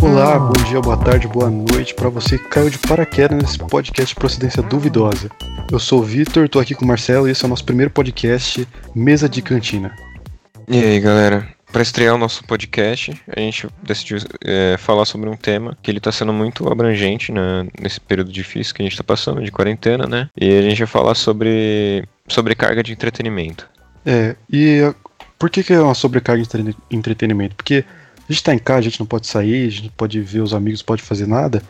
Olá, bom dia, boa tarde, boa noite para você que caiu de paraquedas nesse podcast de procedência duvidosa. Eu sou o Vitor, tô aqui com o Marcelo e esse é o nosso primeiro podcast Mesa de Cantina. E aí, galera? Para estrear o nosso podcast, a gente decidiu é, falar sobre um tema que ele está sendo muito abrangente né, nesse período difícil que a gente está passando, de quarentena, né? E a gente vai falar sobre sobrecarga de entretenimento. É, e uh, por que, que é uma sobrecarga de entre- entretenimento? Porque a gente tá em casa, a gente não pode sair, a gente não pode ver os amigos, não pode fazer nada.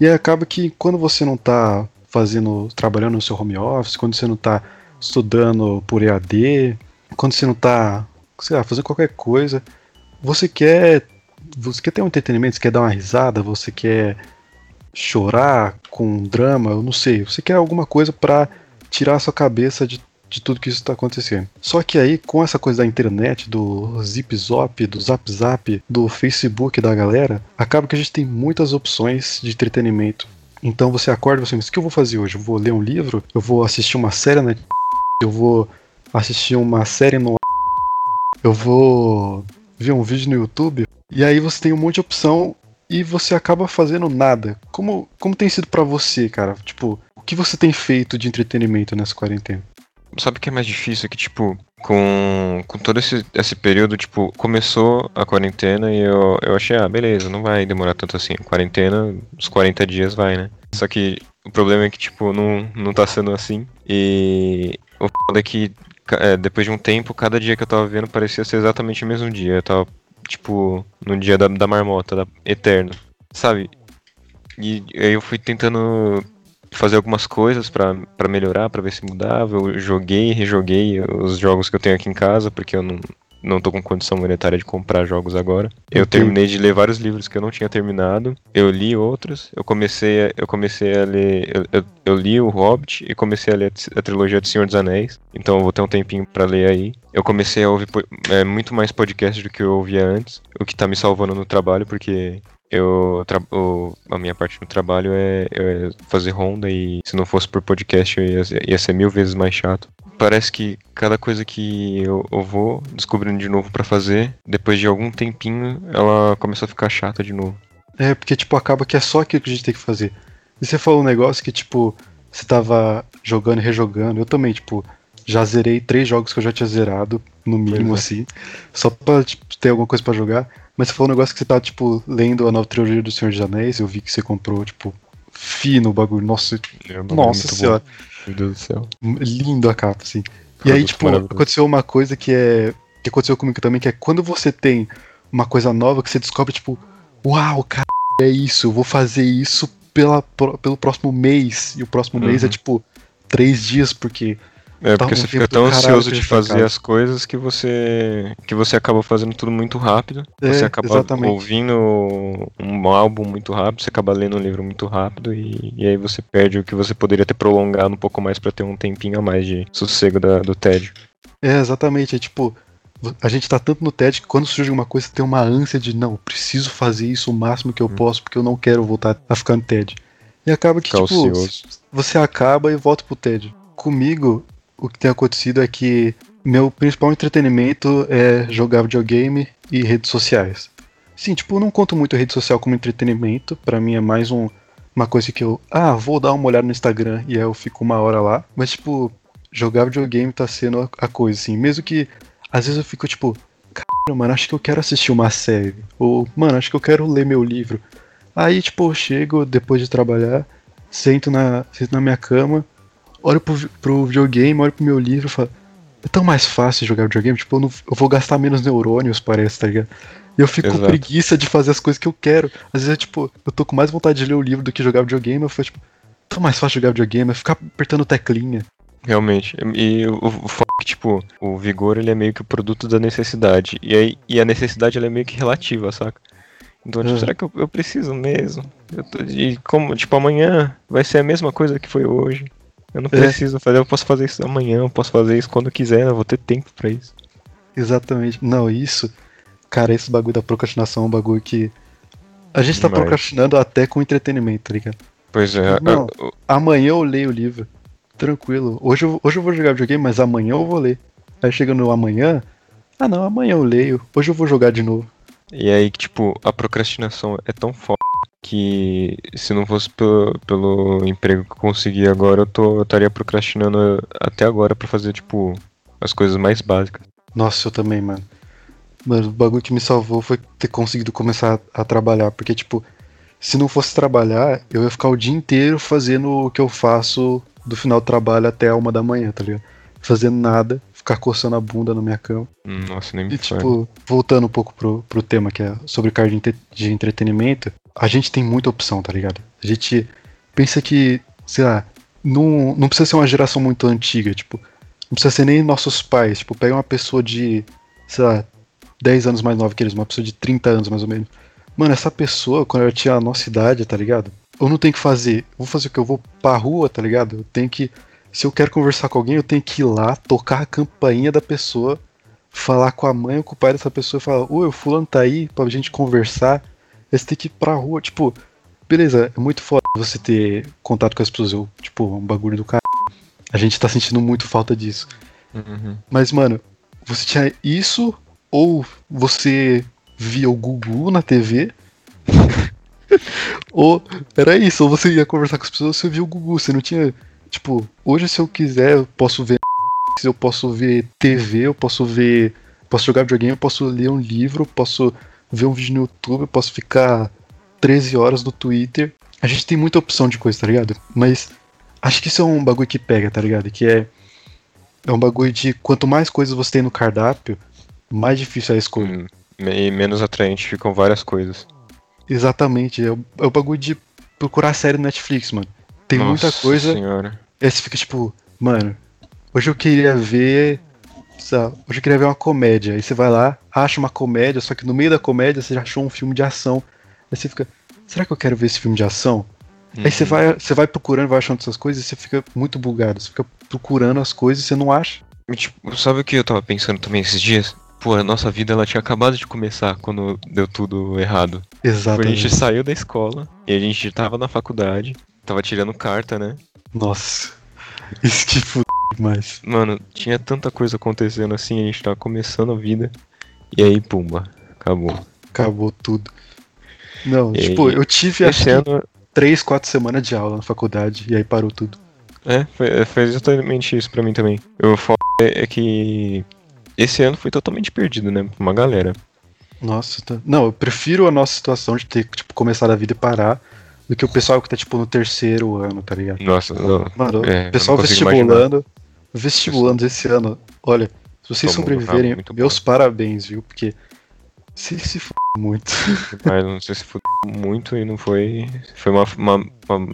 E acaba que quando você não tá fazendo, trabalhando no seu home office, quando você não tá estudando por EAD, quando você não tá, sei lá, fazendo qualquer coisa, você quer, você quer ter um entretenimento, você quer dar uma risada, você quer chorar com um drama, eu não sei, você quer alguma coisa pra tirar a sua cabeça de de tudo que isso está acontecendo. Só que aí, com essa coisa da internet, do Zip Zop, do Zap Zap, do Facebook da galera, acaba que a gente tem muitas opções de entretenimento. Então você acorda e você pensa, o que eu vou fazer hoje? Eu vou ler um livro? Eu vou assistir uma série na Eu vou assistir uma série no Eu vou ver um vídeo no YouTube? E aí você tem um monte de opção e você acaba fazendo nada. Como, como tem sido pra você, cara? Tipo, o que você tem feito de entretenimento nessa quarentena? Sabe o que é mais difícil? Que, tipo, com, com todo esse, esse período, tipo, começou a quarentena e eu, eu achei, ah, beleza, não vai demorar tanto assim. Quarentena, uns 40 dias vai, né? Só que o problema é que, tipo, não, não tá sendo assim. E o foda é que, é, depois de um tempo, cada dia que eu tava vendo parecia ser exatamente o mesmo dia. Eu tava, tipo, no dia da, da marmota, da eterno, sabe? E aí eu fui tentando fazer algumas coisas pra melhorar, pra ver se mudava. Eu joguei, rejoguei os jogos que eu tenho aqui em casa, porque eu não, não tô com condição monetária de comprar jogos agora. Eu terminei de ler vários livros que eu não tinha terminado. Eu li outros. Eu comecei a, eu comecei a ler. Eu, eu, eu li o Hobbit e comecei a ler a tri- a trilogia do Senhor dos Anéis. Então eu vou ter um tempinho pra ler aí. Eu comecei a ouvir é, muito mais podcast do que eu ouvia antes, o que tá me salvando no trabalho, porque eu o- a minha parte no trabalho é, é fazer ronda e se não fosse por podcast eu ia, ia ser mil vezes mais chato. Parece que cada coisa que eu, eu vou descobrindo de novo pra fazer, depois de algum tempinho, ela começa a ficar chata de novo. É, porque, tipo, acaba que é só aquilo que a gente tem que fazer. E você falou um negócio que, tipo, você tava jogando e rejogando. Eu também, tipo, já zerei três jogos que eu já tinha zerado, no mínimo, é. assim. Só pra tipo, ter alguma coisa pra jogar. Mas você falou um negócio que você tava, tipo, lendo a nova trilogia do Senhor dos Anéis. Eu vi que você comprou, tipo, fino o bagulho. Nossa, É um bagulho nossa muito bom. Meu Deus do céu. Lindo a capa, assim. E aí, tipo, aconteceu uma coisa que é. que aconteceu comigo também, que é quando você tem uma coisa nova que você descobre, tipo, uau, cara, é isso, eu vou fazer isso pela, pelo próximo mês. E o próximo mês é Uhum. tipo três dias, porque. É, porque um você fica tão ansioso de fazer as coisas que você que você acaba fazendo tudo muito rápido. É, você acaba exatamente. ouvindo um álbum muito rápido, você acaba lendo um livro muito rápido e, e aí você perde o que você poderia ter prolongado um pouco mais pra ter um tempinho a mais de sossego da- do tédio. É, exatamente. É tipo, a gente tá tanto no TED que quando surge uma coisa, você tem uma ânsia de, não, preciso fazer isso o máximo que eu Hum. posso, porque eu não quero voltar a ficar no TED. E acaba que, Ficar tipo, você acaba e volta pro TED. Comigo, o que tem acontecido é que meu principal entretenimento é jogar videogame e redes sociais. Sim, tipo, eu não conto muito rede social como entretenimento, pra mim é mais um, uma coisa que eu, ah, vou dar uma olhada no Instagram e aí eu fico uma hora lá, mas tipo, jogar videogame tá sendo a, a coisa, assim, mesmo que às vezes eu fico tipo, cara, mano, acho que eu quero assistir uma série, ou, mano, acho que eu quero ler meu livro. Aí, tipo, eu chego depois de trabalhar, sento na, sento na minha cama, olho pro, pro videogame, olho pro meu livro e falo, é tão mais fácil jogar videogame, tipo, eu, não- eu vou gastar menos neurônios, parece, tá ligado? E eu fico com Exato. preguiça de fazer as coisas que eu quero. Às vezes, tipo, eu tô com mais vontade de ler o livro do que jogar videogame, eu falo, tipo, tão mais fácil jogar videogame, é ficar apertando teclinha. Realmente. E o, é que, tipo, o vigor ele é meio que o produto da necessidade. E, aí, e a necessidade ela é meio que relativa, saca? Então, tipo, Uhum. será que eu, eu preciso mesmo? Eu tô, e como, tipo, amanhã vai ser a mesma coisa que foi hoje. Eu não É. preciso fazer, eu posso fazer isso amanhã, eu posso fazer isso quando quiser, eu vou ter tempo pra isso. Exatamente. Não, isso. Cara, esse bagulho da procrastinação é um bagulho que A gente tá Demais. procrastinando até com entretenimento, tá ligado? Pois é. Não. eu- Amanhã eu leio o livro. Tranquilo. Hoje eu, hoje eu vou jogar videogame, mas amanhã eu vou ler. Aí chega no amanhã. Ah não, amanhã eu leio. Hoje eu vou jogar de novo. E aí, tipo, a procrastinação é tão foda que se não fosse pelo, pelo emprego que eu consegui agora, eu, tô, eu estaria procrastinando até agora pra fazer, tipo, as coisas mais básicas. Nossa, eu também, mano. Mano, o bagulho que me salvou foi ter conseguido começar a, a trabalhar. Porque, tipo, se não fosse trabalhar, eu ia ficar o dia inteiro fazendo o que eu faço do final do trabalho até a uma da manhã, tá ligado? Fazendo nada, ficar coçando a bunda na minha cama. Nossa, nem me E fala. tipo, voltando um pouco pro, pro tema que é sobre entre- de entretenimento, a gente tem muita opção, tá ligado? A gente pensa que, sei lá, não, não precisa ser uma geração muito antiga, tipo, não precisa ser nem nossos pais, tipo, pega uma pessoa de, sei lá, 10 anos mais nova que eles, uma pessoa de 30 anos mais ou menos. Mano, essa pessoa, quando ela tinha a nossa idade, tá ligado? Eu não tenho que fazer, eu vou fazer o que? Eu vou pra rua, tá ligado? Eu tenho que, se eu quero conversar com alguém, eu tenho que ir lá, tocar a campainha da pessoa, falar com a mãe ou com o pai dessa pessoa e falar, oi, o fulano tá aí pra gente conversar. Aí Você tem que ir pra rua, tipo, beleza, é muito foda você ter contato com as pessoas, eu, tipo, um bagulho do cara. A gente tá sentindo muito falta disso. Uhum. Mas, mano, você tinha isso ou você via o Gugu na TV? ou era isso, ou você ia conversar com as pessoas, você via o Gugu, você não tinha, tipo, hoje se eu quiser, eu posso ver eu posso ver TV, eu posso ver, posso jogar videogame, eu posso ler um livro, eu posso ver um vídeo no YouTube, eu posso ficar 13 horas no Twitter. A gente tem muita opção de coisa, tá ligado? Mas acho que isso é um bagulho que pega, tá ligado? Que é é um bagulho de quanto mais coisas você tem no cardápio, mais difícil é a escolha. Hum, E menos atraente ficam várias coisas. Exatamente. É o, é o bagulho de procurar série no Netflix, mano. Tem muita Nossa coisa. Senhora. Aí você fica tipo, mano, hoje eu queria ver. Hoje eu queria ver uma comédia. Aí você vai lá, acha uma comédia, só que no meio da comédia você já achou um filme de ação. Aí você fica, será que eu quero ver esse filme de ação? Aí você Uhum. vai, você vai procurando, vai achando essas coisas e você fica muito bugado. Você fica procurando as coisas e você não acha. Tipo, sabe o que eu tava pensando também esses dias? Pô, a nossa vida ela tinha acabado de começar quando deu tudo errado. Tipo, a Exatamente. gente saiu da escola e a gente tava na faculdade, tava tirando carta, né? Nossa. Isso que demais. Mano, tinha tanta coisa acontecendo assim, a gente tava começando a vida. E aí, pumba, acabou. Acabou tudo. Não, E tipo, aí, eu tive acho ano, três, quatro semanas de aula na faculdade e aí parou tudo. é, foi, foi exatamente isso pra mim também. O foda é, é que esse ano foi totalmente perdido, né? Pra uma galera. Nossa, tá... não, eu prefiro a nossa situação de ter, tipo, começado a vida e parar do que o pessoal que tá, tipo, no terceiro ano, tá ligado? Nossa, não. Mano, É, o pessoal não consigo vestibulando, vestibulando esse ano, olha, se vocês Todo tá sobreviverem, muito meus parabéns, viu? Porque se se f muito. Mas não sei se foi muito e não foi. Foi uma, uma, uma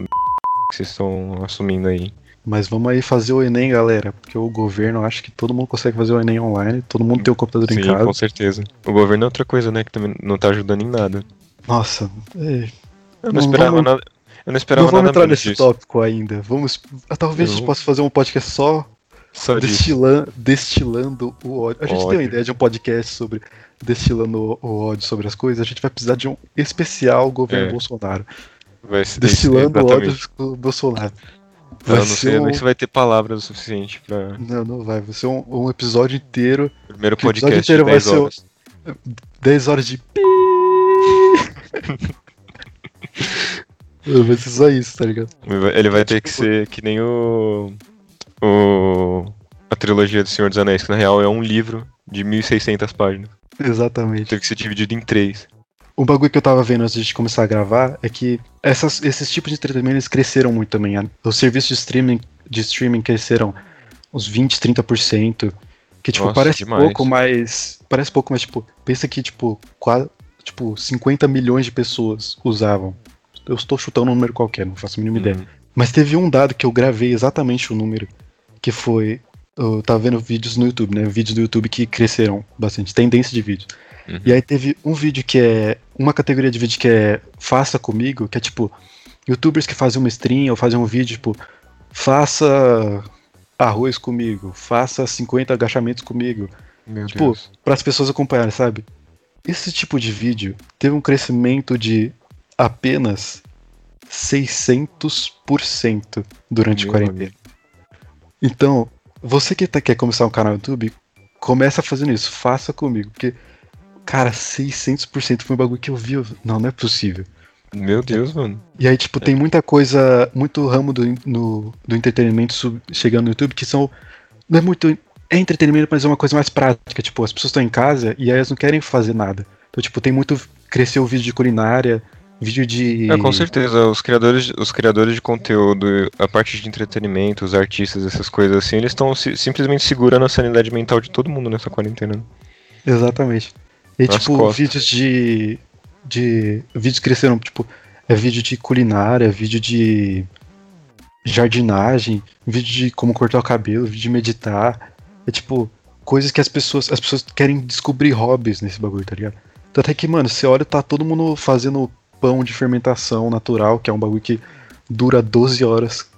que vocês estão assumindo aí. Mas vamos aí fazer o Enem, galera, porque o governo acha que todo mundo consegue fazer o Enem online, todo mundo tem o computador em Sim, casa. com certeza. O governo é outra coisa, né? Que também não tá ajudando em nada. Nossa, é, Eu não, Não esperava vamos- nada. Eu não esperava não vamos nada entrar nesse disso. tópico ainda. Vamos, talvez a gente Eu- possa fazer um podcast só Só destilando, o ódio. A gente tem uma Ódio. ideia de um podcast sobre destilando o, o ódio sobre as coisas. A gente vai precisar de um especial governo É. Bolsonaro. Vai ser Destilando exatamente. ódio com o Bolsonaro. Não, Vai não sei um- nem se vai ter palavras o suficiente pra. Não, não vai. Vai ser um, um episódio inteiro. Primeiro Que o episódio podcast inteiro vai 10 ser o- horas. 10 horas de. Vai ser só isso, tá ligado? Ele vai- ter Tipo- que ser que nem o. O. A trilogia do Senhor dos Anéis, que na real é um livro de 1600 páginas. Exatamente. Teve que ser dividido em três. Um bagulho que eu tava vendo antes de começar a gravar é que essas- esses tipos de entretenimento eles cresceram muito também. A- Os serviços de streaming, de streaming cresceram uns 20, 30%. Que, tipo, Nossa, parece demais. pouco, mas. Parece pouco, mas, tipo, pensa que, tipo, quase, tipo, 50 milhões de pessoas usavam. Eu estou chutando um número qualquer, não faço a mínima ideia. Hum. Mas teve um dado que eu gravei exatamente o número, que foi. Eu tava vendo vídeos no YouTube, né? Vídeos do YouTube que cresceram bastante, tendência de vídeo. Uhum. E aí teve um vídeo que é. Uma categoria de vídeo que é Faça comigo, que é tipo. Youtubers que fazem uma stream ou fazem um vídeo, tipo. Faça arroz comigo, faça 50 agachamentos comigo. Meu Tipo. Para as pessoas acompanharem, sabe? Esse tipo de vídeo teve um crescimento de apenas 600% durante Meu a quarentena. Então, você que tá- quer começar um canal no YouTube, começa fazendo isso, faça comigo, porque, cara, 600% foi um bagulho que eu vi, eu- não, não é possível. Meu Deus, mano. E aí, tipo, tem muita coisa, muito ramo do, no- do entretenimento sub- chegando no YouTube que são, não é muito, é entretenimento, mas é uma coisa mais prática, tipo, as pessoas estão em casa e aí elas não querem fazer nada. Então, tipo, tem muito, cresceu o vídeo de culinária, vídeo de... É, com certeza, os criadores, os criadores de conteúdo, a parte de entretenimento, os artistas, essas coisas assim, eles estão si- simplesmente segurando a sanidade mental de todo mundo nessa quarentena. Exatamente. E Nas tipo, costas. vídeos de. de. Vídeos cresceram, tipo, é vídeo de culinária, vídeo de jardinagem, vídeo de como cortar o cabelo, vídeo de meditar. É tipo, coisas que as pessoas. As pessoas querem descobrir hobbies nesse bagulho, tá ligado? Então até que, mano, você olha, tá todo mundo fazendo pão de fermentação natural, que é um bagulho que dura 12 horas.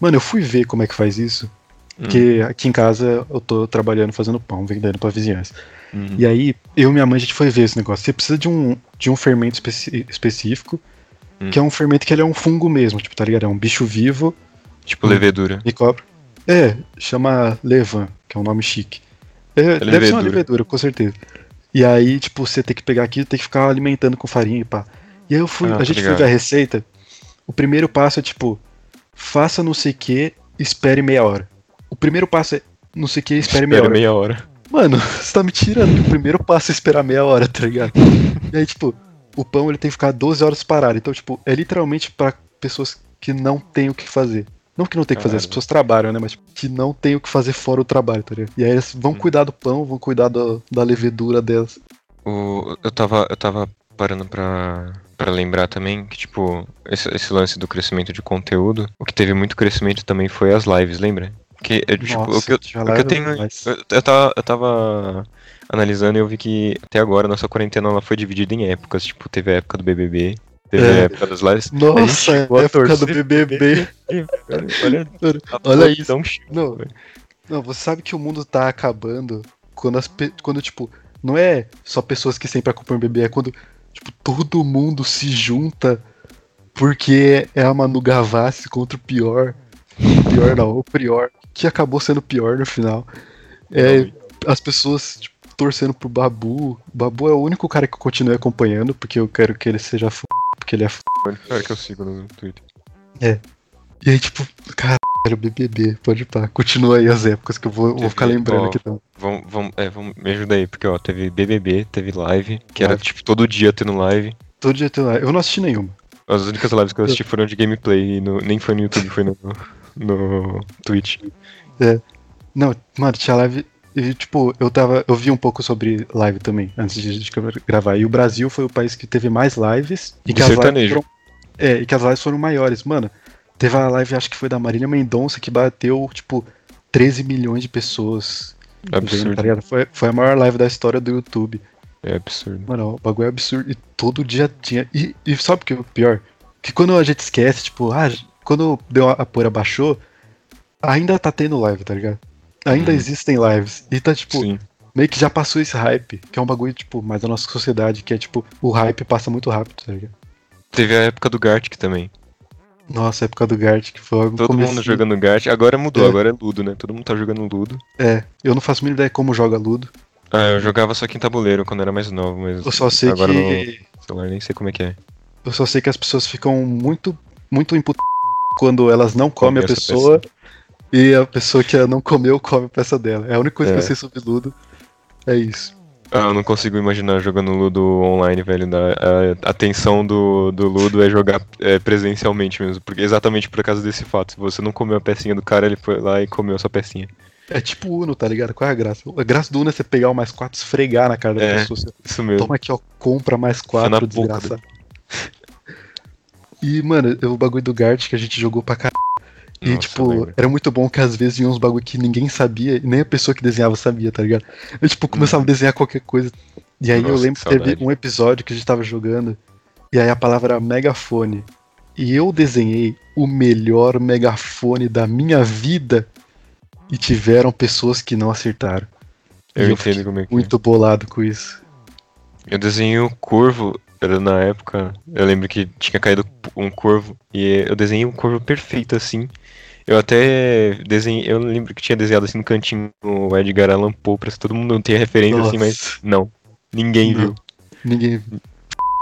Mano, eu fui ver como é que faz isso. Porque aqui em casa eu tô trabalhando fazendo pão, vendendo pra vizinhança. Uhum. E aí, eu e minha mãe, a gente foi ver esse negócio. Você precisa de um, de um fermento especi- específico, Hum. que é um fermento que ele é um fungo mesmo, tipo, tá ligado? É um bicho vivo Tipo levedura. e cobra. É, chama Levan, que é um nome chique. É, deve ser uma levedura. com certeza. E aí, tipo, você tem que pegar aqui tem que ficar alimentando com farinha e pá. E aí eu fui, Ah, a gente foi ligado. ver a receita. O primeiro passo é tipo, faça não sei o que, espere meia hora. O primeiro passo é não sei o que, espere meia hora. meia hora. Mano, você tá me tirando o primeiro passo é esperar meia hora, tá ligado? E aí, tipo, o pão ele tem que ficar 12 horas parado. Então, tipo, é literalmente pra pessoas que não têm o que fazer. Não que não tem que fazer, as pessoas trabalham, né? Mas tipo, que não tem o que fazer fora o trabalho, tá ligado? E aí eles vão Hum. cuidar do pão, vão cuidar do- da levedura delas. O, eu, tava, eu tava parando pra, pra lembrar também que, tipo, esse, esse lance do crescimento de conteúdo, o que teve muito crescimento também foi as lives, lembra? Que, tipo, o que eu, o que eu tenho. Eu, eu tava, eu tava analisando e eu vi que até agora a nossa quarentena ela foi dividida em épocas. Tipo, teve a época do BBB, teve É. a época das lives. Nossa, a época do BBB. Olha, isso. Não, não, você sabe que o mundo tá acabando quando as quando tipo, não é só pessoas que sempre acompanham o BBB, é quando tipo todo mundo se junta porque é a Manu Gavassi contra o pior, o pior não, o prior, que acabou sendo pior no final. É as pessoas tipo, torcendo pro Babu. O Babu é o único cara que eu continuo acompanhando porque eu quero que ele seja f... porque ele é f... Cara que eu sigo no Twitter. E aí tipo, caralho, BBB, pode pá. Continua aí as épocas que eu vou, vou ficar lembrando ó, aqui também. Vamos, vamos, é, vamos, me ajuda aí, porque ó, teve BBB, teve live, que era Live. tipo todo dia tendo live. Todo dia tem lá. Eu não assisti nenhuma. As únicas lives que eu assisti foram de gameplay, e no- nem foi no YouTube, foi no, no Twitch. Não, mano, tinha live. E, tipo, eu tava. Eu vi um pouco sobre live também, antes de, de gravar. E o Brasil foi o país que teve mais lives. E De que as lives sertanejo. foram. É, e que as lives foram maiores. Mano, teve a live, acho que foi da Marília Mendonça, que bateu, tipo, 13 milhões de pessoas. vendo, Absurdo. tá ligado? Foi, foi a maior live da história do YouTube. É absurdo. Mano, o bagulho é absurdo. E todo dia tinha. E, e sabe o que é o pior? Que quando a gente esquece, tipo, ah, quando deu a, a poeira baixou, ainda tá tendo live, tá ligado? Ainda Uhum. existem lives. E tá, tipo, Sim. meio que já passou esse hype, que é um bagulho, tipo, mais da nossa sociedade, que é, tipo, o hype passa muito rápido, tá ligado? Teve a época do Gartic também. Nossa, a época do Gart, que foi no Todo mundo comecinho. jogando Gartic. Agora mudou, É. agora é Ludo, né? Todo mundo tá jogando Ludo. É, eu não faço a mínima ideia como joga Ludo. Ah, eu jogava só aqui em tabuleiro quando era mais novo, mas Eu só sei agora que. no celular nem sei como é que é. Eu só sei que as pessoas ficam muito, muito imput... quando elas não comem a pessoa e a pessoa que não comeu come a peça dela. É a única coisa que É. eu sei sobre Ludo. É isso. Ah, eu não consigo imaginar jogando Ludo online, velho. Da, a, tensão do, do Ludo é jogar é, presencialmente mesmo. Porque exatamente por causa desse fato. Se você não comeu a pecinha do cara, ele foi lá e comeu a sua pecinha. É tipo Uno, tá ligado? Qual é a graça? A graça do Uno é você pegar o mais quatro e esfregar na cara da É. pessoa. Você Isso mesmo. toma aqui, ó, compra mais na quatro, boca desgraçado. E, mano, o bagulho do Gart que a gente jogou pra caralho. E, Nossa, tipo, era muito bom que às vezes vinha uns bagulho que ninguém sabia, e nem a pessoa que desenhava sabia, tá ligado? Eu, tipo, começava a desenhar qualquer coisa. E aí eu. Nossa, lembro que que teve um episódio que a gente tava jogando, e aí a palavra era megafone. E eu desenhei o melhor megafone da minha vida, e tiveram pessoas que não acertaram. Eu eu entendo como é que é. Muito bolado com isso. Eu desenhei o Corvo. era na época, eu lembro que tinha caído um corvo e eu desenhei um corvo perfeito assim. Eu até desenhei, eu lembro que tinha desenhado assim no cantinho o Edgar Allan Poe pra todo mundo ter referência Nossa. assim, mas não. Ninguém Não. viu, Ninguém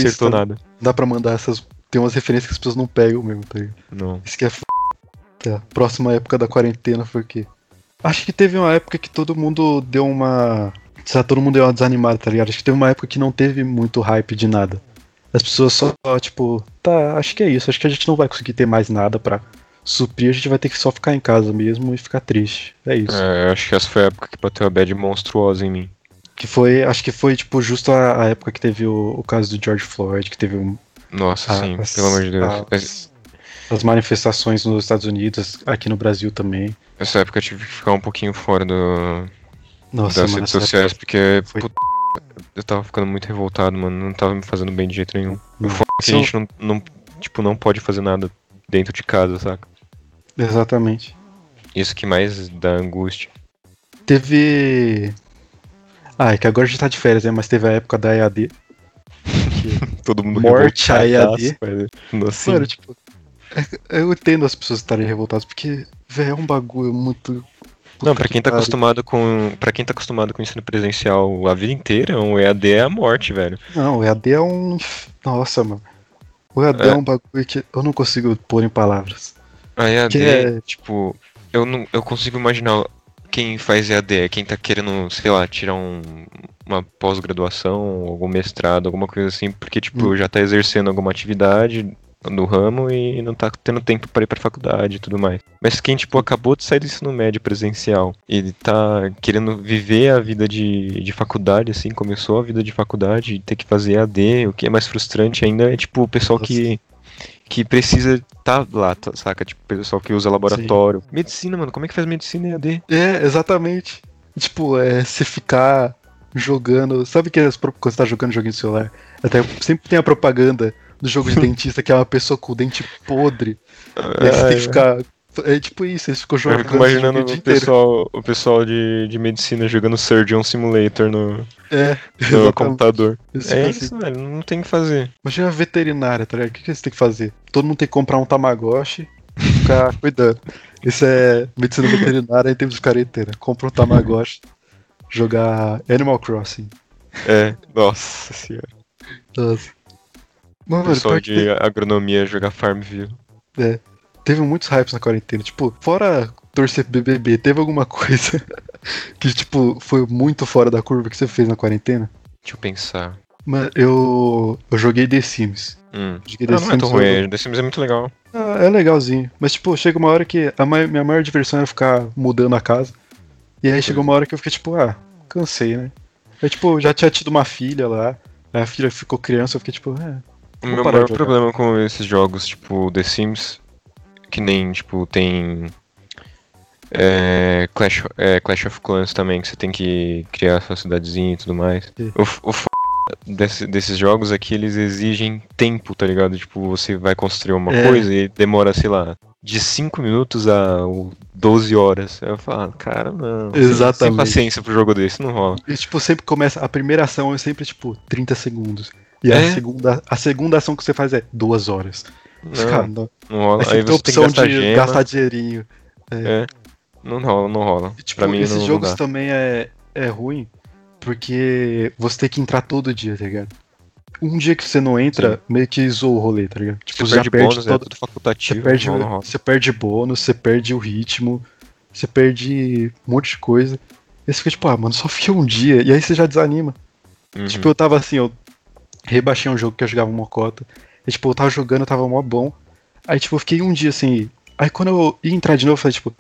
acertou Isso, nada. dá pra mandar essas. Tem umas referências que as pessoas não pegam mesmo, tá ligado? Não. Isso que é f... tá. Próxima época da quarentena foi o quê? Acho que teve uma época que todo mundo deu uma. Sabe, todo mundo deu uma desanimada, tá ligado? Acho que teve uma época que não teve muito hype de nada. As pessoas só, tipo, tá, acho que é isso. Acho que a gente não vai conseguir ter mais nada pra suprir. A gente vai ter que só ficar em casa mesmo e ficar triste. É isso. É, acho que essa foi a época que bateu a bad monstruosa em mim. Que foi, acho que foi, tipo, justo a, a época que teve o, o caso do George Floyd, que teve um, Nossa, a- sim, as- pelo amor de Deus. as- Essa- as manifestações nos Estados Unidos, aqui no Brasil também. Essa época eu tive que ficar um pouquinho fora do, Nossa, das mano, redes sociais, porque foi- puta, eu tava ficando muito revoltado, mano. Não tava me fazendo bem de jeito nenhum. Não. O foda é que a gente não, não, tipo, não pode fazer nada dentro de casa, saca? Exatamente. Isso que mais dá angústia. Teve. Ah, é que agora a gente tá de férias, né? Mas teve a época da EAD. Todo mundo Morte a EAD. Assim, Mano, tipo. é- Eu entendo as pessoas estarem revoltadas, porque, velho, é um bagulho muito. não, pra quem tá acostumado com. para quem tá acostumado com ensino presencial a vida inteira, um EAD é a morte, velho. Não, o EAD é um. Nossa, mano. O EAD é, É. um bagulho que eu não consigo pôr em palavras. A EAD, é- tipo, eu não eu consigo imaginar quem faz EAD, é quem tá querendo, sei lá, tirar um, uma pós-graduação, algum mestrado, alguma coisa assim, porque, tipo, Hum. já tá exercendo alguma atividade no ramo e não tá tendo tempo para ir pra faculdade e tudo mais. Mas quem, tipo, acabou de sair do ensino médio presencial e tá querendo viver a vida de, de faculdade, assim, começou a vida de faculdade e ter que fazer EAD, o que é mais frustrante ainda é, tipo, o pessoal Nossa. que que precisa tá lá, tá- saca? Tipo, pessoal que usa laboratório. Medicina, mano, como é que faz medicina em AD? É, exatamente. Tipo, é você ficar jogando. Sabe que as quando você tá jogando joguinho de celular? Até sempre tem a propaganda do jogo de dentista, que é uma pessoa com o dente podre. E aí você tem que ficar. É tipo isso, eles ficam Eu jogando. fico imaginando o pessoal, o pessoal de, de medicina jogando Surgeon Simulator no, É, no computador. Eles É isso, assim. velho, não tem o que fazer. Imagina a veterinária, tá ligado? O que, que eles têm que fazer? Todo mundo tem que comprar um Tamagotchi e ficar cuidando. Isso é medicina veterinária em termos de quarentena. Compra um Tamagotchi, jogar Animal Crossing. É, nossa senhora. Nossa. Mano, O pessoal que de agronomia jogar Farmville. teve, teve muitos hypes na quarentena. Tipo, fora torcer BBB, teve alguma coisa que, tipo, foi muito fora da curva que você fez na quarentena? Deixa eu pensar. Mano, eu, eu joguei The Sims. Hum. Joguei The Ah, não é tão Sims, ruim, The Sims é muito legal. Ah, é legalzinho. Mas, tipo, chega uma hora que a minha maior diversão era ficar mudando a casa. E aí chegou uma hora que eu fiquei, tipo, ah, cansei, né? Aí, tipo, já tinha tido uma filha lá. aí A filha ficou criança, eu fiquei, tipo, é. O meu maior problema com esses jogos, tipo The Sims, que nem, tipo, tem é, Clash, é, Clash of Clans também, que você tem que criar sua cidadezinha e tudo mais. Sim. O, f- o f- desse- desses jogos que eles exigem tempo, tá ligado? Tipo, você vai construir uma É. coisa e demora, sei lá, de 5 minutos a o, 12 horas. Eu falo, ah, cara, não. sem- Sem Exatamente. paciência pro jogo desse, não rola. E, tipo, sempre começa. A primeira ação é sempre, tipo, 30 segundos. E É? a, segunda, a segunda ação que você faz é duas horas. Cara, Não, não. não rola. Aí Aí você tem a você tem que opção gastar de gema. gastar dinheirinho. É. Não rola, não rola. E, tipo, pra mim esses não, não jogos dá. também é, é ruim porque você tem que entrar todo dia, tá ligado? Um dia que você não entra, meio que zoa o rolê, tá ligado? Tipo, Você já perde perde bônus, é todo. tudo Você facultativo. perde, não, não rola. você perde bônus, você perde o ritmo, você perde um monte de coisa. E você fica tipo, ah, mano, só fica um dia. E aí você já desanima. Uhum. Tipo, eu tava assim, eu rebaixei um jogo que eu jogava mocota. E tipo, eu tava jogando, tava mó bom. Aí, tipo, eu fiquei um dia assim. Aí quando eu ia entrar de novo, eu falei, tipo,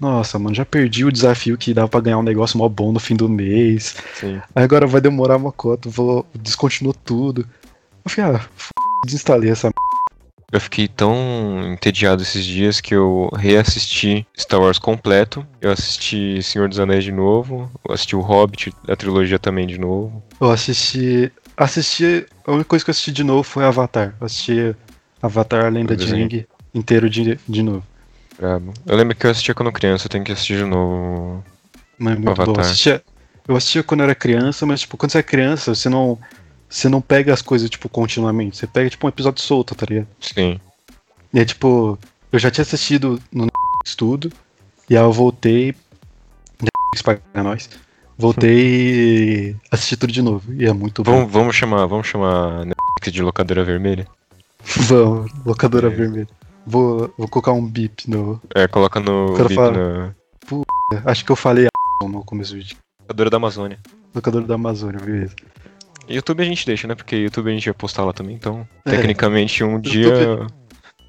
nossa, mano, já perdi o desafio que dava pra ganhar um negócio mó bom no fim do mês. Sim. Aí agora vai demorar uma cota, vou descontinuou tudo. Eu fiquei, ah, f... desinstalei essa Eu fiquei tão entediado esses dias que eu reassisti Star Wars completo. Eu assisti Senhor dos Anéis de novo. Eu assisti o Hobbit, a trilogia também de novo. Eu assisti. Assisti. A única coisa que eu assisti de novo foi Avatar. Eu assisti Avatar A Lenda de. Aang inteiro de, de novo. Brabo. Eu lembro que eu assistia quando criança, eu tenho que assistir de novo. Mas é muito bom. Eu Avatar. assistia, eu assistia quando eu era criança, mas tipo, quando você é criança, você não. você não pega as coisas, tipo, continuamente. Você pega, tipo, um episódio solto, tá ligado? Sim. E é tipo, eu já tinha assistido no Netflix tudo, e aí eu voltei. Netflix paga nós. Voltei e assisti tudo de novo. E é muito bom. Vamos, vamos chamar, vamos chamar Netflix de locadora vermelha? Vamos, locadora É. vermelha. Vou, vou colocar um bip no. É, coloca no bip falar. na Acho que eu falei a no começo do vídeo. locadora da Amazônia. Locadora da Amazônia, beleza. YouTube a gente deixa, né? Porque YouTube a gente vai postar lá também, então É. tecnicamente um dia.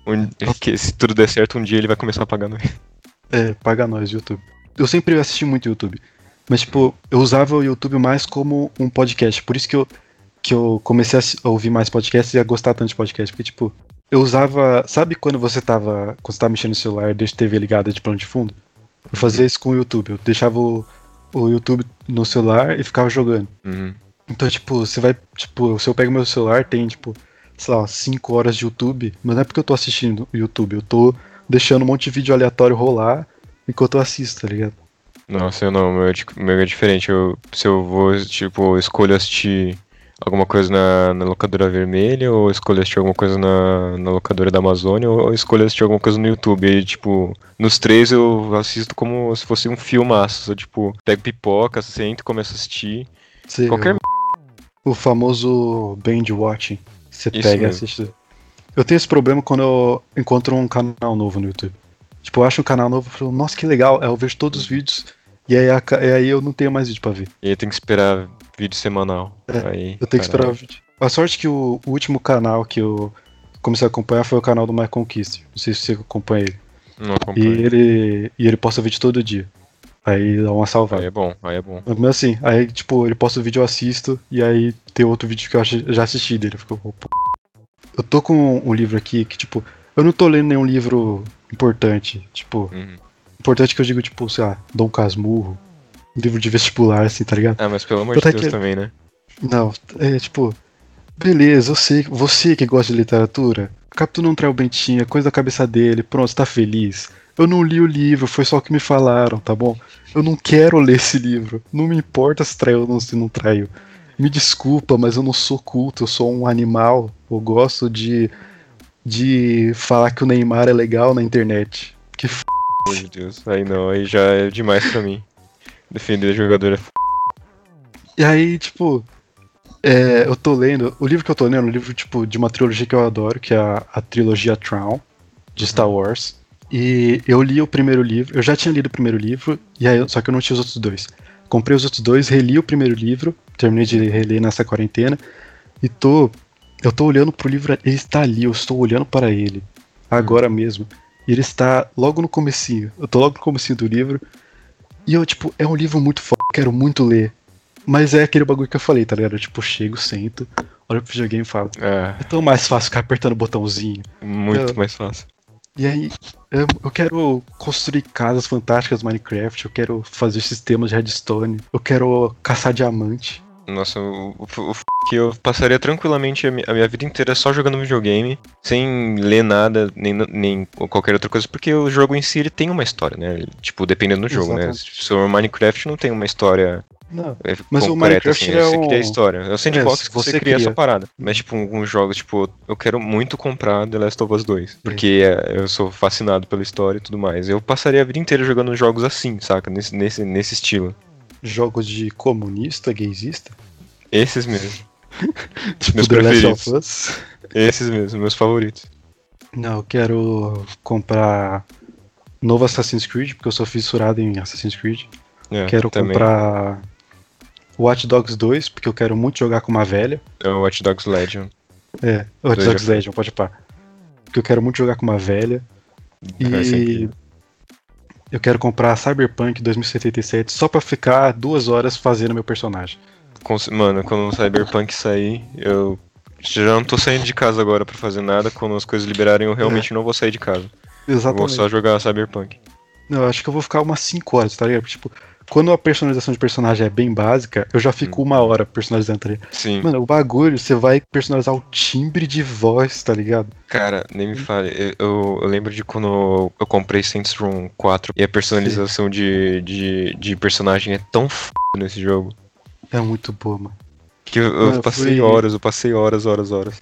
um- que se tudo der certo, um dia ele vai começar a pagar nós. É, paga nós, YouTube. Eu sempre assisti muito YouTube. Mas, tipo, eu usava o YouTube mais como um podcast. Por isso que eu, que eu comecei a ouvir mais podcasts e a gostar tanto de podcast. Porque, tipo, eu usava. Sabe quando você tava. Quando você tava mexendo no celular e deixa a TV ligada de plano de fundo? Eu fazia isso com o YouTube. Eu deixava o, o YouTube no celular e ficava jogando. Uhum. Então, tipo, você vai. Tipo, se eu pego meu celular, tem, tipo, sei lá, 5 horas de YouTube. Mas não é porque eu tô assistindo o YouTube, eu tô deixando um monte de vídeo aleatório rolar enquanto eu assisto, tá ligado? Nossa, eu não, meu é, meu é diferente. Eu, se eu vou, tipo, escolho assistir alguma coisa na, na locadora vermelha, ou escolho assistir alguma coisa na, na locadora da Amazônia, ou eu escolho assistir alguma coisa no YouTube. E, tipo, nos três eu assisto como se fosse um filmaço. Eu, tipo, pego pipoca, sento e começo a assistir. Você- Qualquer o, o famoso binge watching. Você Isso pega e assiste. Eu tenho esse problema quando eu encontro um canal novo no YouTube. Tipo, eu acho um canal novo e falo, nossa, que legal. Eu vejo todos os vídeos e aí, a e aí eu não tenho mais vídeo pra ver. E aí tem que esperar vídeo semanal. É, aí, Eu tenho que esperar o caralho. vídeo. A sorte que o, o último canal que eu comecei a acompanhar foi o canal do My Conquist. Não sei se você acompanha ele. Não E acompanho. ele, e ele posta vídeo todo dia. Aí dá uma salvada. Aí é bom, aí é bom. Mas assim, aí tipo, ele posta o vídeo, eu assisto, e aí tem outro vídeo que eu já assisti dele. Ficou, pô. Eu tô com um livro aqui que, tipo, eu não tô lendo nenhum livro importante. Tipo, Uhum. Importante que eu digo, tipo, sei lá, Dom Casmurro, um livro de vestibular, assim, tá ligado? Ah, mas pelo amor de Deus também, né? Não, é tipo, beleza, eu sei, você que gosta de literatura, captura um traiu Bentinha, coisa da cabeça dele, pronto, tá feliz. Eu não li o livro, foi só o que me falaram, tá bom? Eu não quero ler esse livro. Não me importa se traiu ou não, se não traiu. Me desculpa, mas eu não sou culto, eu sou um animal. Eu gosto de, de falar que o Neymar é legal na internet. Que f... Pelo amor de Deus. Aí não, aí já é demais pra mim. Defender jogador é f... E aí, tipo, é, eu tô lendo. O livro que eu tô lendo é um livro, tipo, de uma trilogia que eu adoro, que é a, a trilogia Tron, de Star Wars. E eu li o primeiro livro, eu já tinha lido o primeiro livro, e aí, só que eu não tinha os outros dois. Comprei os outros dois, reli o primeiro livro, terminei de reler nessa quarentena, e tô. Eu tô olhando pro livro, ele está ali, eu estou olhando para ele, agora mesmo. E ele está logo no comecinho. Eu tô logo no comecinho do livro. E eu, tipo, é um livro muito foda, quero muito ler. Mas é aquele bagulho que eu falei, tá ligado? Eu, tipo, chego, sento, olho pro videogame e falo. É, É tão mais fácil ficar apertando o botãozinho. muito Eu- mais fácil. E aí, eu, eu quero construir casas fantásticas Minecraft, eu quero fazer sistemas de redstone, eu quero caçar diamante. Nossa, o, o, o f- que eu passaria tranquilamente a mi- a minha vida inteira só jogando videogame, sem ler nada, nem, nem qualquer outra coisa, porque o jogo em si ele tem uma história, né? Tipo, dependendo do jogo, né? Exatamente. Se o Minecraft não tem uma história Não, é, Mas o Minecraft assim, é você cria a história. É o sandbox É, que você você cria, cria. essa parada. Mas, tipo, alguns jogos, tipo, eu quero muito comprar The Last of Us 2. Porque é, eu sou fascinado pela história e tudo mais. Eu passaria a vida inteira jogando jogos assim, saca? Nesse, nesse, nesse estilo. Jogos de comunista, gaysista, Esses mesmo. tipo Meus The preferidos. Esses mesmo, meus favoritos. Não, eu quero comprar novo Assassin's Creed, porque eu sou fissurado em Assassin's Creed. É, quero também. comprar Watch Dogs 2, porque eu quero muito jogar com uma velha. É o Watch Dogs Legion. É, Watch Dogs Legion, pode pá. Porque eu quero muito jogar com uma velha. Vai E. eu quero comprar Cyberpunk 2077 só pra ficar duas horas fazendo meu personagem. Mano, quando o Cyberpunk sair, eu já não tô saindo de casa agora pra fazer nada. Quando as coisas liberarem, eu realmente não vou sair de casa. Eu vou Exatamente. só jogar Cyberpunk. Não, eu acho que eu vou ficar umas 5 horas, tá ligado? Tipo, quando a personalização de personagem é bem básica, eu já Hum. fico uma hora personalizando, tá ligado? Sim. Mano, o bagulho, você vai personalizar o timbre de voz, tá ligado? Cara, nem me fale. Eu, eu- eu lembro de quando eu comprei Saints Row 4 e a personalização de, de, de personagem é tão f nesse jogo. É muito boa, mano. Que eu, eu Eu passei fui- horas, eu passei horas, horas, horas.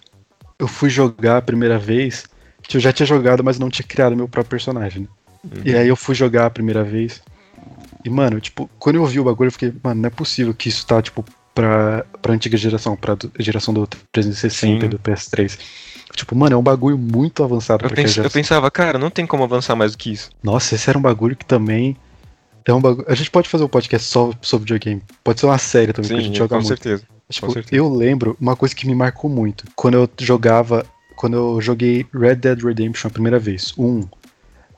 Eu fui jogar a primeira vez, que eu já tinha jogado, mas não tinha criado meu próprio personagem. né? Uhum. E aí eu fui jogar a primeira vez. E, mano, tipo, quando eu vi o bagulho, eu fiquei, mano, não é possível que isso tá, tipo, pra, pra antiga geração, pra do- geração do 360 e Sim. do PS3. Tipo, mano, é um bagulho muito avançado Eu, pra aquela pens- eu pensava, cara, não tem como avançar mais do que isso. Nossa, esse era um bagulho que também. É um bagulho. A gente pode fazer um podcast só sobre videogame. Pode ser uma série também, que a Sim, gente joga com muito. certeza. Tipo, certeza. eu lembro uma coisa que me marcou muito. Quando eu jogava. Quando eu joguei Red Dead Redemption a primeira vez, 1.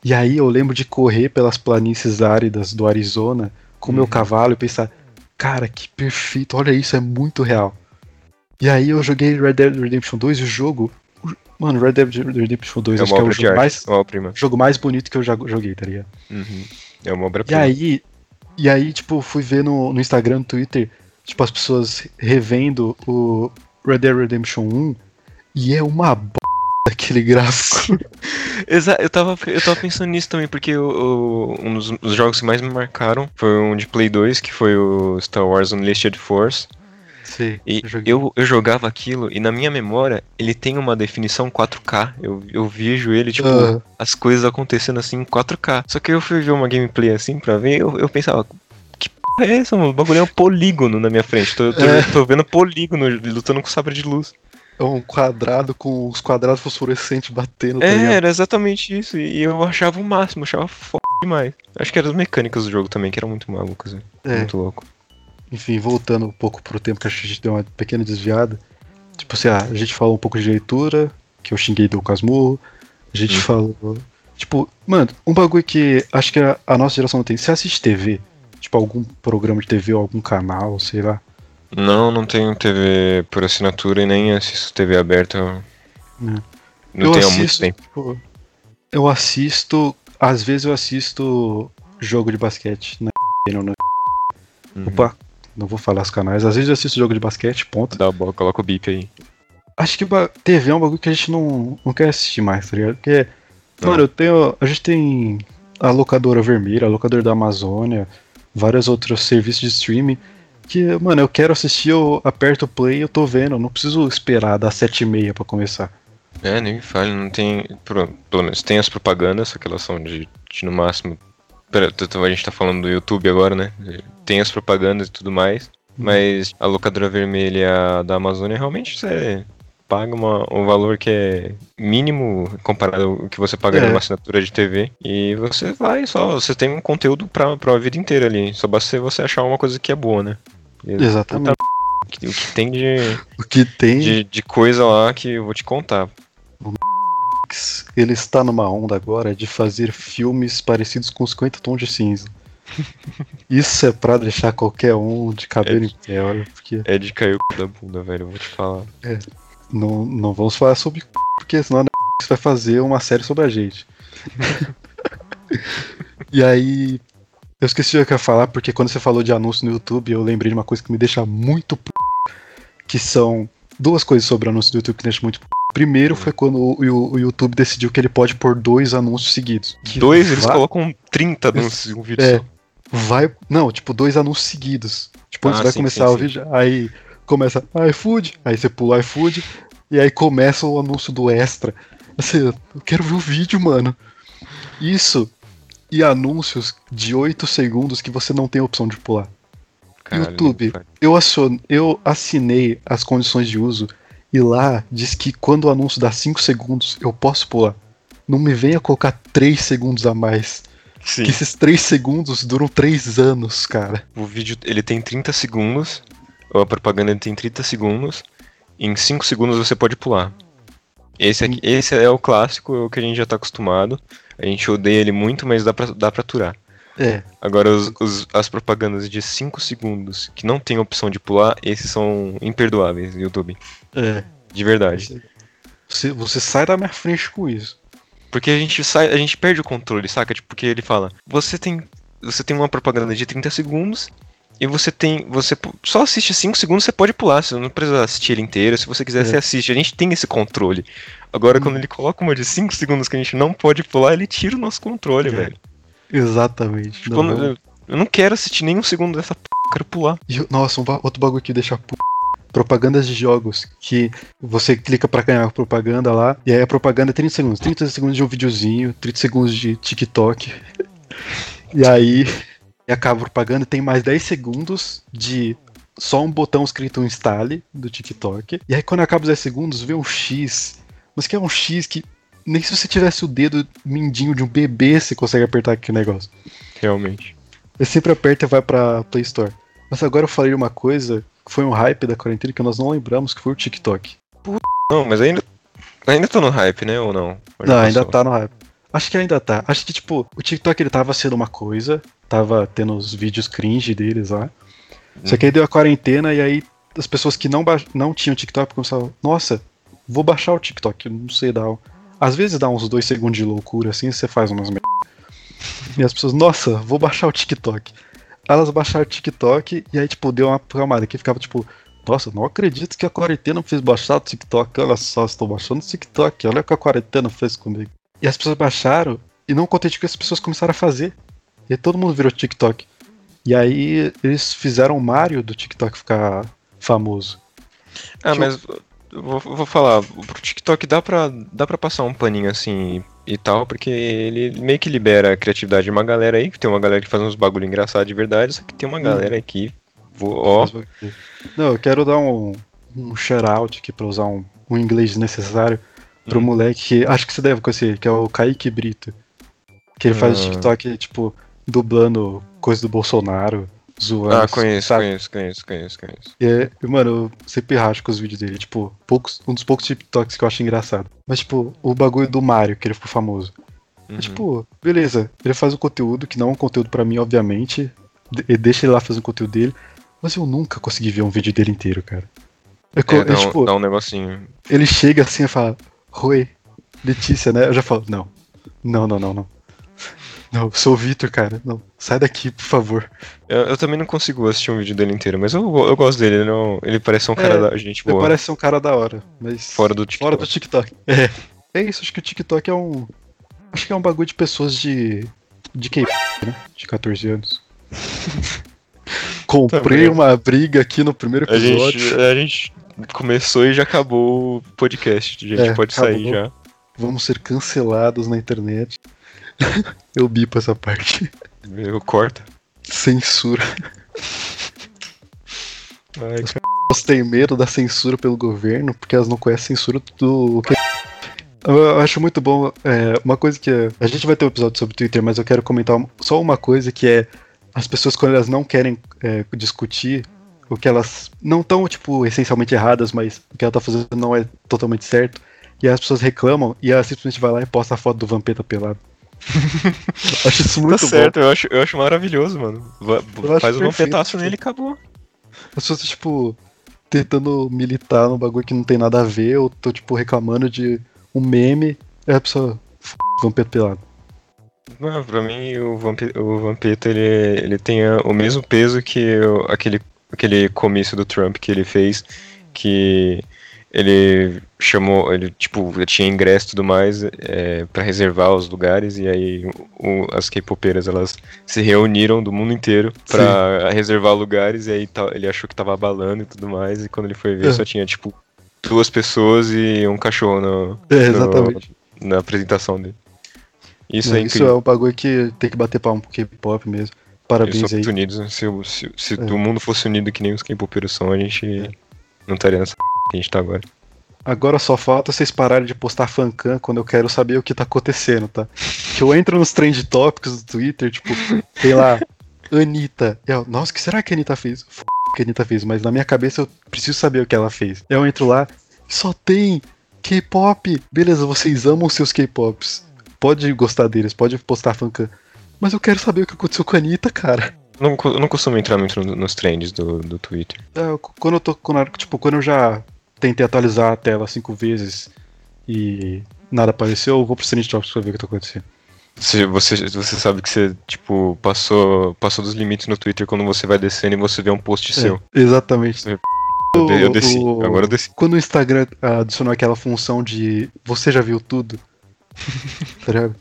E aí eu lembro de correr pelas planícies áridas do Arizona com meu Uhum. cavalo e pensar, cara, que perfeito, olha isso, é muito real. E aí eu joguei Red Dead Redemption 2 e o jogo. Mano, Red Dead Redemption 2 É acho que é o jogo mais, é jogo mais bonito que eu já joguei, tá ligado? Uhum. É uma E obra-prima. aí, e aí, tipo, fui ver no, no Instagram, no Twitter, tipo, as pessoas revendo o Red Dead Redemption 1 e é uma b aquele gráfico. Exa eu, tava, eu tava pensando nisso também, porque o, o- um dos os jogos que mais me marcaram foi um de Play 2, que foi o Star Wars Unleashed Force. Sei, E eu eu, eu jogava aquilo, e na minha memória, ele tem uma definição 4K. Eu, eu vejo ele, tipo, Ah. as coisas acontecendo assim em 4K. Só que eu fui ver uma gameplay assim pra ver, eu, eu pensava, que porra é essa, mano? O bagulho é um polígono na minha frente. Tô, tô, É. tô vendo polígono lutando com sabre de luz. É um quadrado com os quadrados fosforescentes batendo, tá É, era exatamente isso. E eu achava o máximo, achava foda demais. Acho que eram as mecânicas do jogo também, que eram muito malucas, né? É. Muito louco. Enfim, voltando um pouco pro tempo que a gente deu uma pequena desviada. Tipo assim, ah, a gente falou um pouco de leitura, que eu xinguei do Casmurro. A gente Hum. falou. Tipo, mano, um bagulho que acho que a, a nossa geração não tem. Você assiste TV? Tipo, algum programa de TV ou algum canal, sei lá. Não, não tenho TV por assinatura e nem assisto TV aberta. Não eu tenho há assisto, muito tempo. tipo, eu assisto. Às vezes eu assisto jogo de basquete na não, não- Uhum. Opa, não vou falar os canais. Às vezes eu assisto jogo de basquete, ponto. Dá a bola, coloca o bip aí. Acho que TV é um bagulho que a gente não, não quer assistir mais, tá ligado? Porque, Não. mano, eu tenho. A gente tem a locadora vermelha, a locadora da Amazônia, vários outros serviços de streaming. Que, mano, eu quero assistir, eu aperto o play e eu tô vendo. eu Não preciso esperar das sete e meia pra começar. É, nem me fale, não tem. Pelo, menos tem as propagandas, só que elas são de, de no máximo. Pera, a gente tá falando do YouTube agora, né? Tem as propagandas e tudo mais. Mas a locadora vermelha da Amazônia realmente você paga uma, um valor que é mínimo comparado ao que você pagaria É. numa assinatura de TV. E você vai só, você tem um conteúdo pra, pra vida inteira ali. Só basta você achar uma coisa que é boa, né? Exatamente. puta, o que tem de, O que tem, de, de coisa lá que eu vou te contar. ele está numa onda agora de fazer filmes parecidos com 50 tons de cinza. Isso é pra deixar qualquer um de cabelo É. em pé, olha, porque É de cair o cu da bunda, velho, eu vou te falar. não, não vamos falar sobre c***, porque senão a Netflix vai fazer uma série sobre a gente. e aí, eu esqueci o que eu ia falar, porque quando você falou de anúncio no YouTube, eu lembrei de uma coisa que me deixa muito p... que são duas coisas sobre anúncio do YouTube que me deixam muito p... Primeiro foi quando o, o- YouTube decidiu que ele pode pôr dois anúncios seguidos. Dois, eles vai- colocam 30 anúncios em um vídeo É, só. vai. Não, tipo, dois anúncios seguidos. Tipo, antes Ah, vai sim, começar sim, o sim. vídeo, aí começa iFood, aí você pula o iFood, e aí começa o anúncio do extra. Assim, eu quero ver o vídeo, mano. Isso. E anúncios de 8 segundos que você não tem a opção de pular. Caralho, YouTube. Eu, acion... eu assinei as condições de uso e lá diz que quando o anúncio dá 5 segundos, eu posso pular. Não me venha colocar 3 segundos a mais. Sim. Que esses 3 segundos duram 3 anos, cara. O vídeo ele tem 30 segundos, ou a propaganda tem 30 segundos, e em 5 segundos você pode pular. Esse, aqui, esse é o clássico, é o que a gente já tá acostumado. A gente odeia ele muito, mas dá pra, dá pra aturar. É, Agora, os, os- as propagandas de 5 segundos que não tem opção de pular, esses são imperdoáveis no YouTube. é. De verdade. Você, você sai da minha frente com isso. Porque a gente sai, a gente perde o controle, saca? Tipo, porque ele fala, você tem, você tem uma propaganda de 30 segundos e você tem, você só assiste 5 segundos, você pode pular, você não precisa assistir ele inteiro, se você quiser É. você assiste. A gente tem esse controle. Agora quando ele coloca uma de 5 segundos que a gente não pode pular, ele tira o nosso controle, É. velho. Exatamente. Tipo, Não, eu, eu não quero assistir nenhum segundo dessa p, eu quero pular. Nossa, um outro bagulho que deixa p... propagandas de jogos que você clica pra ganhar propaganda lá, e aí a propaganda é 30 segundos. 30 segundos de um videozinho, 30 segundos de TikTok. e aí e acaba a propaganda, tem mais 10 segundos de só um botão escrito installe do TikTok. E aí quando acaba os 10 segundos, vê um X. Mas que é um X que nem se você tivesse o dedo mindinho de um bebê você consegue apertar aquele negócio. Realmente. Ele sempre aperta e vai pra Play Store. Mas agora eu falei uma coisa que foi um hype da quarentena que nós não lembramos, que foi o TikTok. Não, mas ainda. Ainda tá no hype, né? Ou não? Ou Não, ainda passou? tá no hype. Acho que ainda tá. Acho que, tipo, o TikTok ele tava sendo uma coisa, tava tendo os vídeos cringe deles lá. Só que aí deu a quarentena e aí as pessoas que não, não tinham TikTok começaram, nossa, vou baixar o TikTok, não sei dar. um-" Às vezes dá uns dois segundos de loucura assim, você faz umas merda. E as pessoas, nossa, vou baixar o TikTok. Elas baixaram o TikTok e aí, tipo, deu uma programada que ficava tipo, nossa, não acredito que a quarentena fez baixar o TikTok. Olha só, estou baixando o TikTok, olha o que a quarentena fez comigo. E as pessoas baixaram e não contente com as pessoas começaram a fazer. E todo mundo virou TikTok. E aí eles fizeram o Mario do TikTok ficar famoso. Ah, mas eu vou, vou falar, pro TikTok dá pra, dá pra passar um paninho assim e tal, porque ele meio que libera a criatividade de uma galera aí, que tem uma galera que faz uns bagulho engraçado de verdade, só que tem uma galera aqui, vou, ó, Não, eu quero dar um, um shout-out aqui pra usar um, um inglês desnecessário pro Hum. moleque que acho que você deve conhecer, que é o Kaique Brito. Que ele faz Ah. TikTok, tipo, dublando coisa do Bolsonaro, zoando. ah, conheço, sabe? conheço, conheço, conheço, conheço. E é, mano, eu sempre racho com os vídeos dele. Tipo, poucos, um dos poucos TikToks que eu acho engraçado. Mas, tipo, o bagulho do Mario, que ele ficou famoso. É, Uhum. Tipo, beleza, ele faz um conteúdo que não é um conteúdo pra mim, obviamente. de- e deixa ele lá fazer o conteúdo dele. Mas eu nunca consegui ver um vídeo dele inteiro, cara. É, É, é, dá, um, tipo, dá um negocinho. ele chega assim e fala, Oi, Letícia, né? Eu já falo, não. Não, não, não, não. Não, sou o Vitor, cara. Não, sai daqui, por favor. Eu, eu também não consigo assistir um vídeo dele inteiro, mas eu, eu gosto dele, ele, não, ele parece um cara É, da gente Ele boa. parece ser um cara da hora, mas. Fora do TikTok. Fora do TikTok. É. É isso, acho que o TikTok é um. Acho que é um bagulho de pessoas de. de K-pop, né? De 14 anos. Comprei uma briga aqui no primeiro A episódio. gente, a gente começou e já acabou o podcast. A gente É, pode acabou. sair já. Vamos ser cancelados na internet. Eu bipo essa parte. Eu corta. Censura. Ai, cara. Elas têm medo da censura pelo governo porque elas não conhecem a censura do. Eu acho muito bom. é, uma coisa que. A gente vai ter um episódio sobre Twitter, mas eu quero comentar só uma coisa que é. As pessoas, quando elas não querem é, discutir o que elas não estão, tipo, essencialmente erradas, mas o que ela tá fazendo não é totalmente certo. E as pessoas reclamam e ela simplesmente vai lá e posta a foto do Vampeta pelado. acho isso muito tá bom. certo, eu acho, eu acho maravilhoso, mano. Eu Faz um perfeito, petaço tipo. nele e acabou. As pessoas, tipo, tentando militar num bagulho que não tem nada a ver, ou tô, tipo, reclamando de um meme, aí a pessoa. F... Vampeta pelado. Não, pra mim, o, Vampi- o Vampeta, ele, ele tem o mesmo peso que o- aquele, aquele comício do Trump que ele fez, que ele chamou, ele, tipo, tinha ingresso e tudo mais é, para reservar os lugares, e aí o- as K-popeiras, elas se reuniram do mundo inteiro pra reservar lugares, e aí ele achou que tava abalando e tudo mais, e quando ele foi ver, É. só tinha, tipo, duas pessoas e um cachorro no, É, no- na apresentação dele. Isso é isso incrível. é um bagulho que tem que bater palmo pro K-pop mesmo. Parabéns aí. unidos. né? Se, o- se, se É. o mundo fosse unido que nem os K-popeiros são, a gente não estaria nessa que a gente tá agora. Agora só falta vocês pararem de postar fancam quando eu quero saber o que tá acontecendo, tá? Que eu entro nos trend topics do Twitter, tipo, tem lá, Anitta. Eu, Nossa, o que será que a Anitta fez? F que a Anitta fez, mas na minha cabeça eu preciso saber o que ela fez. Eu entro lá, só tem K-pop. Beleza, vocês amam seus K-pops. Pode gostar deles, pode postar fancam. Mas eu quero saber o que aconteceu com a Anitta, cara. Eu não, eu não costumo entrar muito no- nos trends do, do Twitter. É, eu- quando eu tô. Quando, tipo, quando eu já tentei atualizar a tela cinco vezes e nada apareceu, eu vou pro Trend Topics pra ver o que tá acontecendo. Você, você, você sabe que você, tipo, passou, passou dos limites no Twitter quando você vai descendo e você vê um post seu. É, exatamente. Eu de- eu desci, O- agora eu desci. Quando o Instagram adicionou aquela função de você já viu tudo, tá ligado?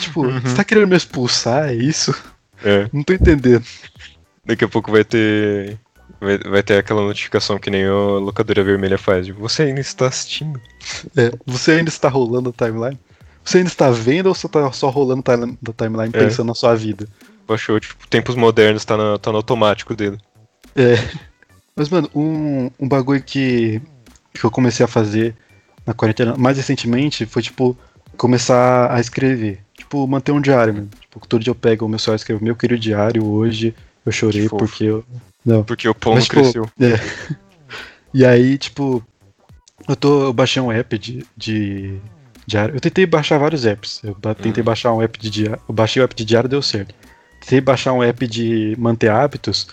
Tipo, Uhum. você tá querendo me expulsar? É isso? É, Não tô entendendo. daqui a pouco vai ter. Vai, vai ter aquela notificação que nem a locadora vermelha faz. Tipo, você ainda está assistindo. É, você ainda está rolando a timeline? Você ainda está vendo ou você está só rolando a timeline É. pensando na sua vida? Baixou, tipo, tempos modernos, tá, na, tá no automático dele. É. Mas, mano, um, um bagulho que, que eu comecei a fazer na quarentena mais recentemente foi, tipo, começar a escrever. Tipo, manter um diário, mano. Tipo, todo dia eu pego o meu celular e escrevo meu querido diário. Hoje eu chorei porque eu. Não. Porque o pão Mas, não tipo, cresceu. É. E aí, tipo, eu tô. Eu baixei um app de, de diário. Eu tentei baixar vários apps. Eu ba- tentei Hum. baixar baixar um app de diário. Eu baixei o app de diário deu certo. Tentei baixar um app de manter hábitos.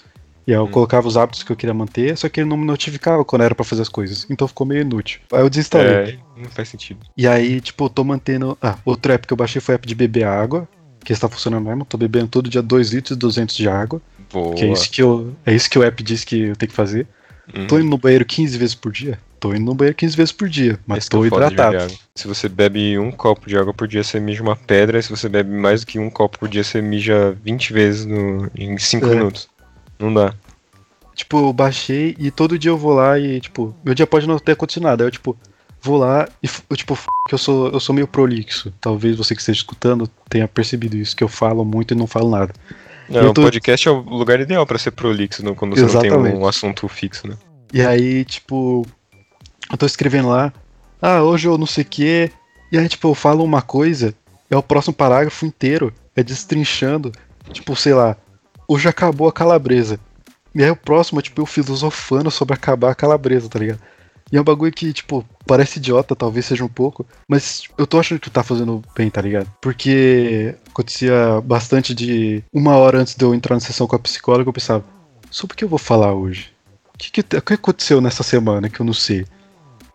E aí eu Hum. colocava os hábitos que eu queria manter, só que ele não me notificava quando era pra fazer as coisas. Então ficou meio inútil. Aí eu desinstalei. É, não faz sentido. E aí, tipo, eu tô mantendo. Ah, outro app que eu baixei foi o app de beber água. Que está funcionando mesmo. Tô bebendo todo dia 2 litros e 200 de água. Boa. Que é isso que, eu, é isso que o app diz que eu tenho que fazer. Hum. Tô indo no banheiro 15 vezes por dia? Tô indo no banheiro 15 vezes por dia, mas Esse é tô de hidratado. Se você bebe um copo de água por dia, você mija uma pedra. Se você bebe mais do que um copo por dia, você mija 20 vezes no, em 5 É. minutos. Não dá. Tipo, eu baixei e todo dia eu vou lá e, tipo, meu dia pode não ter acontecido nada. Eu, tipo, vou lá e, eu, tipo, f- que eu sou, eu sou meio prolixo. Talvez você que esteja escutando tenha percebido isso, que eu falo muito e não falo nada. Não, Eu o tô- podcast é o lugar ideal pra ser prolixo no- quando você não Exatamente. tem um assunto fixo, né? E aí, tipo, eu tô escrevendo lá, ah, hoje eu não sei o que. E aí, tipo, eu falo uma coisa, é o próximo parágrafo inteiro, é destrinchando, tipo, sei lá, hoje acabou a calabresa. E aí o próximo é, tipo, eu filosofando sobre acabar a calabresa, tá ligado? E é um bagulho que, tipo, parece idiota, talvez seja um pouco, mas eu tô achando que tá fazendo bem, tá ligado? Porque acontecia bastante de uma hora antes de eu entrar na sessão com a psicóloga, eu pensava, sobre o que eu vou falar hoje? O que, que, que aconteceu nessa semana que eu não sei?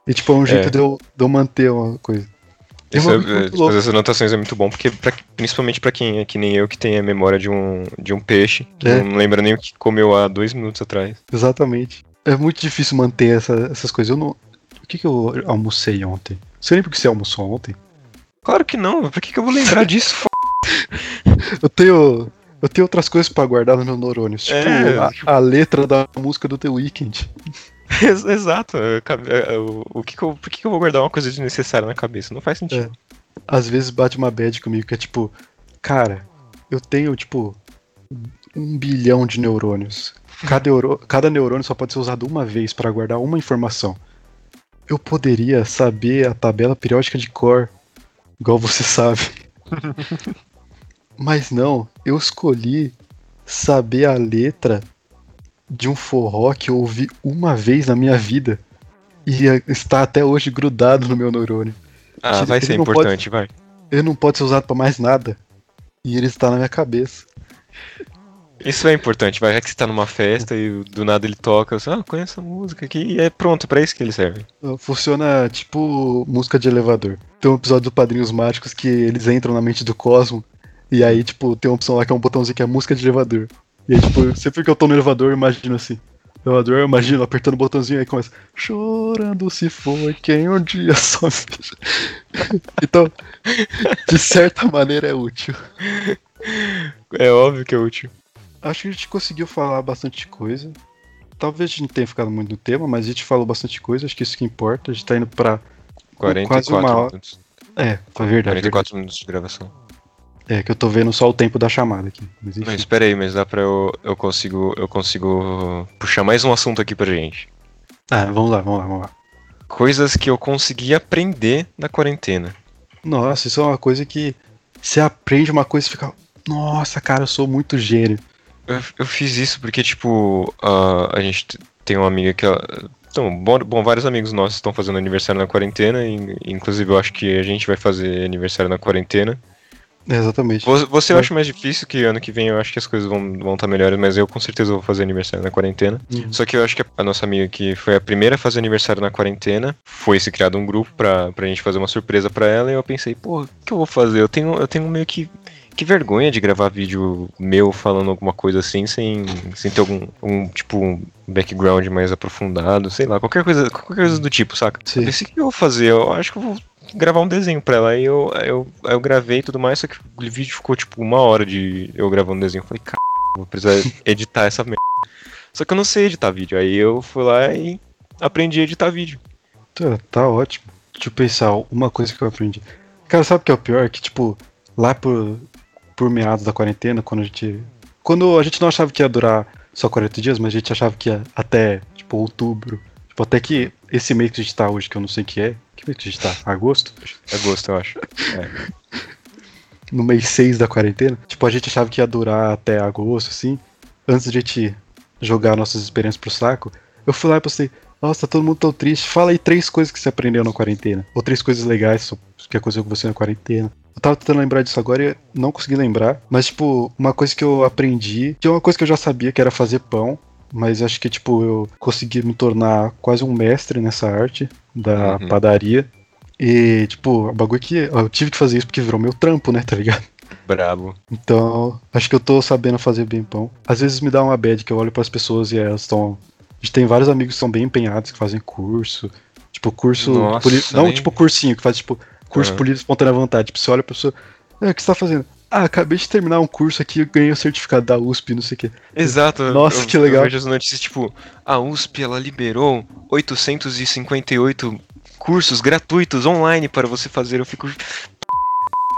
E, tipo, é um jeito É. de, eu, de eu manter uma coisa. E é um é, é, louco. fazer essas anotações é muito bom, porque pra- principalmente pra quem é que nem eu, que tem a memória de um, de um peixe, que É. não lembra nem o que comeu há dois minutos atrás. Exatamente. É muito difícil manter essa- essas coisas. Eu não. O que, que eu almocei ontem? Você lembra o que você almoçou ontem? Claro que não, pra que, que eu vou lembrar disso? f***? Eu tenho. Eu tenho outras coisas pra guardar nos meus neurônios. Tipo, É, a, a letra da música do The Weeknd. Ex- Exato. é, o, que que eu, por que, eu vou guardar uma coisa desnecessária na cabeça? Não faz sentido. Às vezes bate uma bad comigo que é tipo, cara, eu tenho, tipo, um bilhão de neurônios. Cada, euro- cada neurônio só pode ser usado uma vez pra guardar uma informação. Eu poderia saber a tabela periódica de cor, igual você sabe. Mas não, eu escolhi saber a letra de um forró que eu ouvi uma vez na minha vida e está até hoje grudado no meu neurônio. Ah, Ele vai ser não pode- importante, vai. Ele não pode ser usado pra mais nada. E ele está na minha cabeça. Isso é importante, vai. É que você tá numa festa e do nada ele toca, você, ah, conheço a música aqui, e é pronto, pra isso que ele serve. Funciona tipo música de elevador. Tem um episódio do Padrinhos Mágicos que eles entram na mente do Cosmo. E aí, tipo, tem uma opção lá que é um botãozinho que é música de elevador. E aí, tipo, sempre que eu tô no elevador, eu imagino assim. Elevador, eu imagino apertando o botãozinho aí começa. Chorando se foi quem um dia só. Então, de certa maneira é útil. É óbvio que é útil. Acho que a gente conseguiu falar bastante coisa. Talvez a gente não tenha ficado muito no tema, mas a gente falou bastante coisa, acho que isso que importa. A gente tá indo pra. 44 uma hora. minutos. É, foi verdade. 44 minutos de gravação. É, que eu tô vendo só o tempo da chamada aqui. Mas enfim. Mas espera aí, mas dá pra eu. Eu consigo. Eu consigo puxar mais um assunto aqui pra gente. Ah, vamos lá, vamos lá, vamos lá. Coisas que eu consegui aprender na quarentena. Nossa, isso é uma coisa que você aprende uma coisa e fica. Nossa, cara, eu sou muito gênio. Eu, eu fiz isso porque, tipo, a, a gente tem uma amiga que ela. Então, bom, bom, vários amigos nossos estão fazendo aniversário na quarentena, e, inclusive eu acho que a gente vai fazer aniversário na quarentena. Exatamente. Você, eu acho mais difícil que ano que vem eu acho que as coisas vão estar vão tá melhores, mas eu com certeza vou fazer aniversário na quarentena. Uhum. Só que eu acho que a nossa amiga que foi a primeira a fazer aniversário na quarentena, foi se criado um grupo pra, pra gente fazer uma surpresa pra ela, e eu pensei, pô, o que eu vou fazer? Eu tenho, eu tenho meio que. Que vergonha de gravar vídeo meu falando alguma coisa assim, sem, sem ter algum um, tipo, um background mais aprofundado, sei lá, qualquer coisa, qualquer coisa do tipo, saca? Sim. Eu pensei, o que eu vou fazer? Eu acho que eu vou gravar um desenho pra ela. Aí eu, eu, eu gravei e tudo mais, só que o vídeo ficou tipo uma hora de eu gravando um desenho. Eu falei, cara, vou precisar editar essa merda. Só que eu não sei editar vídeo. Aí eu fui lá e aprendi a editar vídeo. Tá, tá ótimo. Deixa eu pensar, uma coisa que eu aprendi. Cara, sabe o que é o pior? Que, tipo, lá por, por meados da quarentena, quando a gente. Quando a gente não achava que ia durar só 40 dias, mas a gente achava que ia até, tipo, outubro. Tipo, até que esse mês que a gente tá hoje, que eu não sei o que é. A gente tá? Agosto? Agosto, eu acho. É. no mês 6 da quarentena. Tipo, a gente achava que ia durar até agosto, assim. Antes de a gente jogar nossas experiências pro saco, eu fui lá e postei, nossa, todo mundo tão triste. Fala aí três coisas que você aprendeu na quarentena. Ou três coisas legais que aconteceu com você na quarentena. Eu tava tentando lembrar disso agora e não consegui lembrar. Mas, tipo, uma coisa que eu aprendi, que é uma coisa que eu já sabia, que era fazer pão. Mas acho que, tipo, eu consegui me tornar quase um mestre nessa arte da uhum. padaria. E, tipo, o bagulho que eu tive que fazer isso porque virou meu trampo, né, tá ligado? Brabo. Então, acho que eu tô sabendo fazer bem pão. Às vezes me dá uma bad que eu olho para as pessoas e elas estão gente tem vários amigos que são bem empenhados, que fazem curso. Tipo, curso. Nossa, não, nem... tipo, cursinho, que faz, tipo, curso uhum. por livre espontânea vontade. Tipo, você olha a pessoa. É, o que você tá fazendo? Ah, acabei de terminar um curso aqui e ganhei o certificado da USP, não sei o quê. Exato. Nossa, eu, que legal. Eu vejo as notícias, tipo, a USP, ela liberou 858 cursos gratuitos online para você fazer. Eu fico.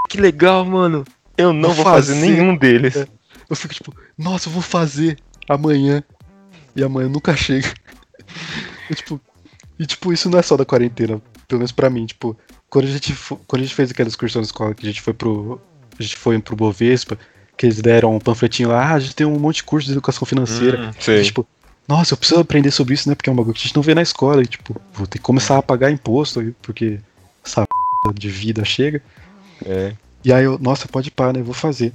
Que legal, mano. Eu não vou, vou fazer, fazer, nenhum deles. É. Eu fico tipo, nossa, eu vou fazer amanhã e amanhã nunca chega. e, tipo, e tipo, isso não é só da quarentena, pelo menos pra mim, tipo, quando a gente, quando a gente fez aquela excursão na escola, que a gente foi pro. A gente foi pro Bovespa, que eles deram um panfletinho lá, ah, a gente tem um monte de curso de educação financeira. Hum, e, tipo, nossa, eu preciso aprender sobre isso, né? Porque é um bagulho que a gente não vê na escola. E, tipo, vou ter que começar a pagar imposto, porque essa de vida chega. É. E aí eu, nossa, pode parar, né? Eu vou fazer.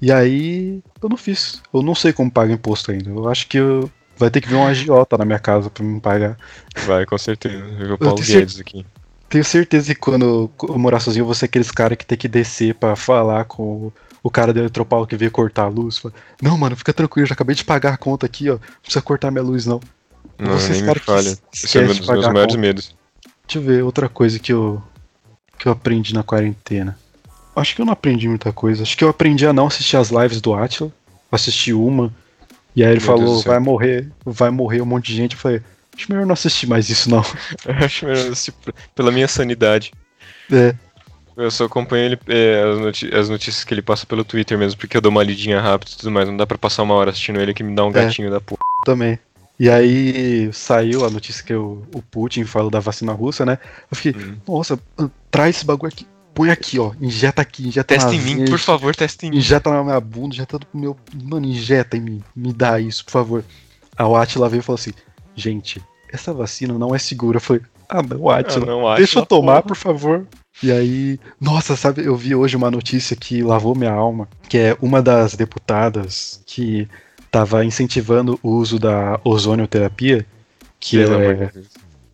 E aí eu não fiz. Eu não sei como paga imposto ainda. Eu acho que eu... vai ter que vir um agiota na minha casa pra me pagar. Vai, com certeza. Eu o Paulo Guedes aqui. Tenho certeza que quando eu morar sozinho, eu vou ser aqueles caras que tem que descer pra falar com o cara do Eletropaulo que veio cortar a luz. Fala, não, mano, fica tranquilo, já acabei de pagar a conta aqui, ó. Não precisa cortar minha luz, não. Não, Vocês, nem me falha. Esse é um dos meus maiores medos. Deixa eu ver, outra coisa que eu, que eu aprendi na quarentena. Acho que eu não aprendi muita coisa. Acho que eu aprendi a não assistir as lives do Atila. Assisti uma. E aí ele Meu falou, vai morrer, vai morrer um monte de gente. Eu falei, acho melhor não assistir mais isso, não. Acho melhor assistir pela minha sanidade. É. Eu só acompanho ele, é, as, as, notícias que ele passa pelo Twitter mesmo, porque eu dou uma lidinha rápida e tudo mais. Não dá pra passar uma hora assistindo ele que me dá um é, gatinho da porra. Também. E aí saiu a notícia que o, o Putin falou da vacina russa, né? Eu fiquei, hum. nossa, traz esse bagulho aqui põe aqui, ó. Injeta aqui, injeta Testa em mim, por favor, testa em mim. Injeta na minha bunda, injeta no meu. Mano, injeta em mim. Me dá isso, por favor. A Atila veio e falou assim: gente, essa vacina não é segura. Foi. Ah, não, Atila, ah, não, deixa eu tomar, porra. por favor. E aí, nossa, sabe, eu vi hoje uma notícia que lavou minha alma, que é uma das deputadas que estava incentivando o uso da ozonioterapia, que é,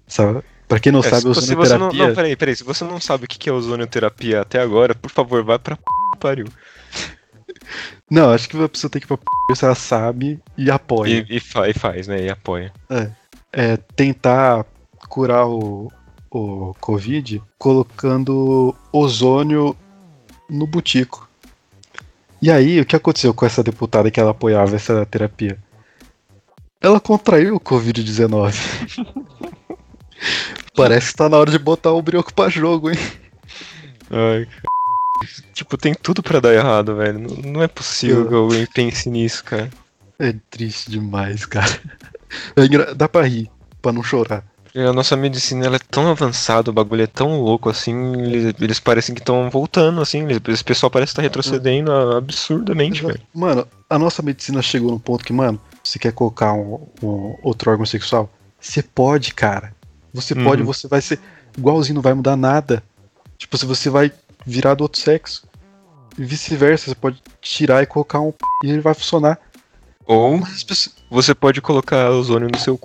sabe, Pra quem não é, sabe, ozonioterapia... Não, não, peraí, peraí. Se você não sabe o que é ozonioterapia até agora, por favor, vai pra p... pariu. Não, acho que a pessoa tem que ir pra p... se ela sabe e apoia. E, e, fa e faz, né? E apoia. É. é tentar curar o, o Covid colocando ozônio no butico. E aí, o que aconteceu com essa deputada que ela apoiava essa terapia? Ela contraiu o Covid-19. Parece que tá na hora de botar o brioco pra jogo, hein? Ai, Tipo, tem tudo para dar errado, velho. Não, não é possível que alguém pense nisso, cara. É triste demais, cara. É Dá pra rir, pra não chorar. A nossa medicina ela é tão avançada, o bagulho é tão louco assim, eles, eles parecem que estão voltando, assim, esse pessoal parece estar tá retrocedendo absurdamente, velho. Mano, a nossa medicina chegou num ponto que, mano, você quer colocar um, um outro órgão sexual? Você pode, cara. Você uhum. pode, você vai ser igualzinho, não vai mudar nada. Tipo, se você vai virar do outro sexo. E vice-versa, você pode tirar e colocar um e ele vai funcionar. Ou você pode colocar ozônio no seu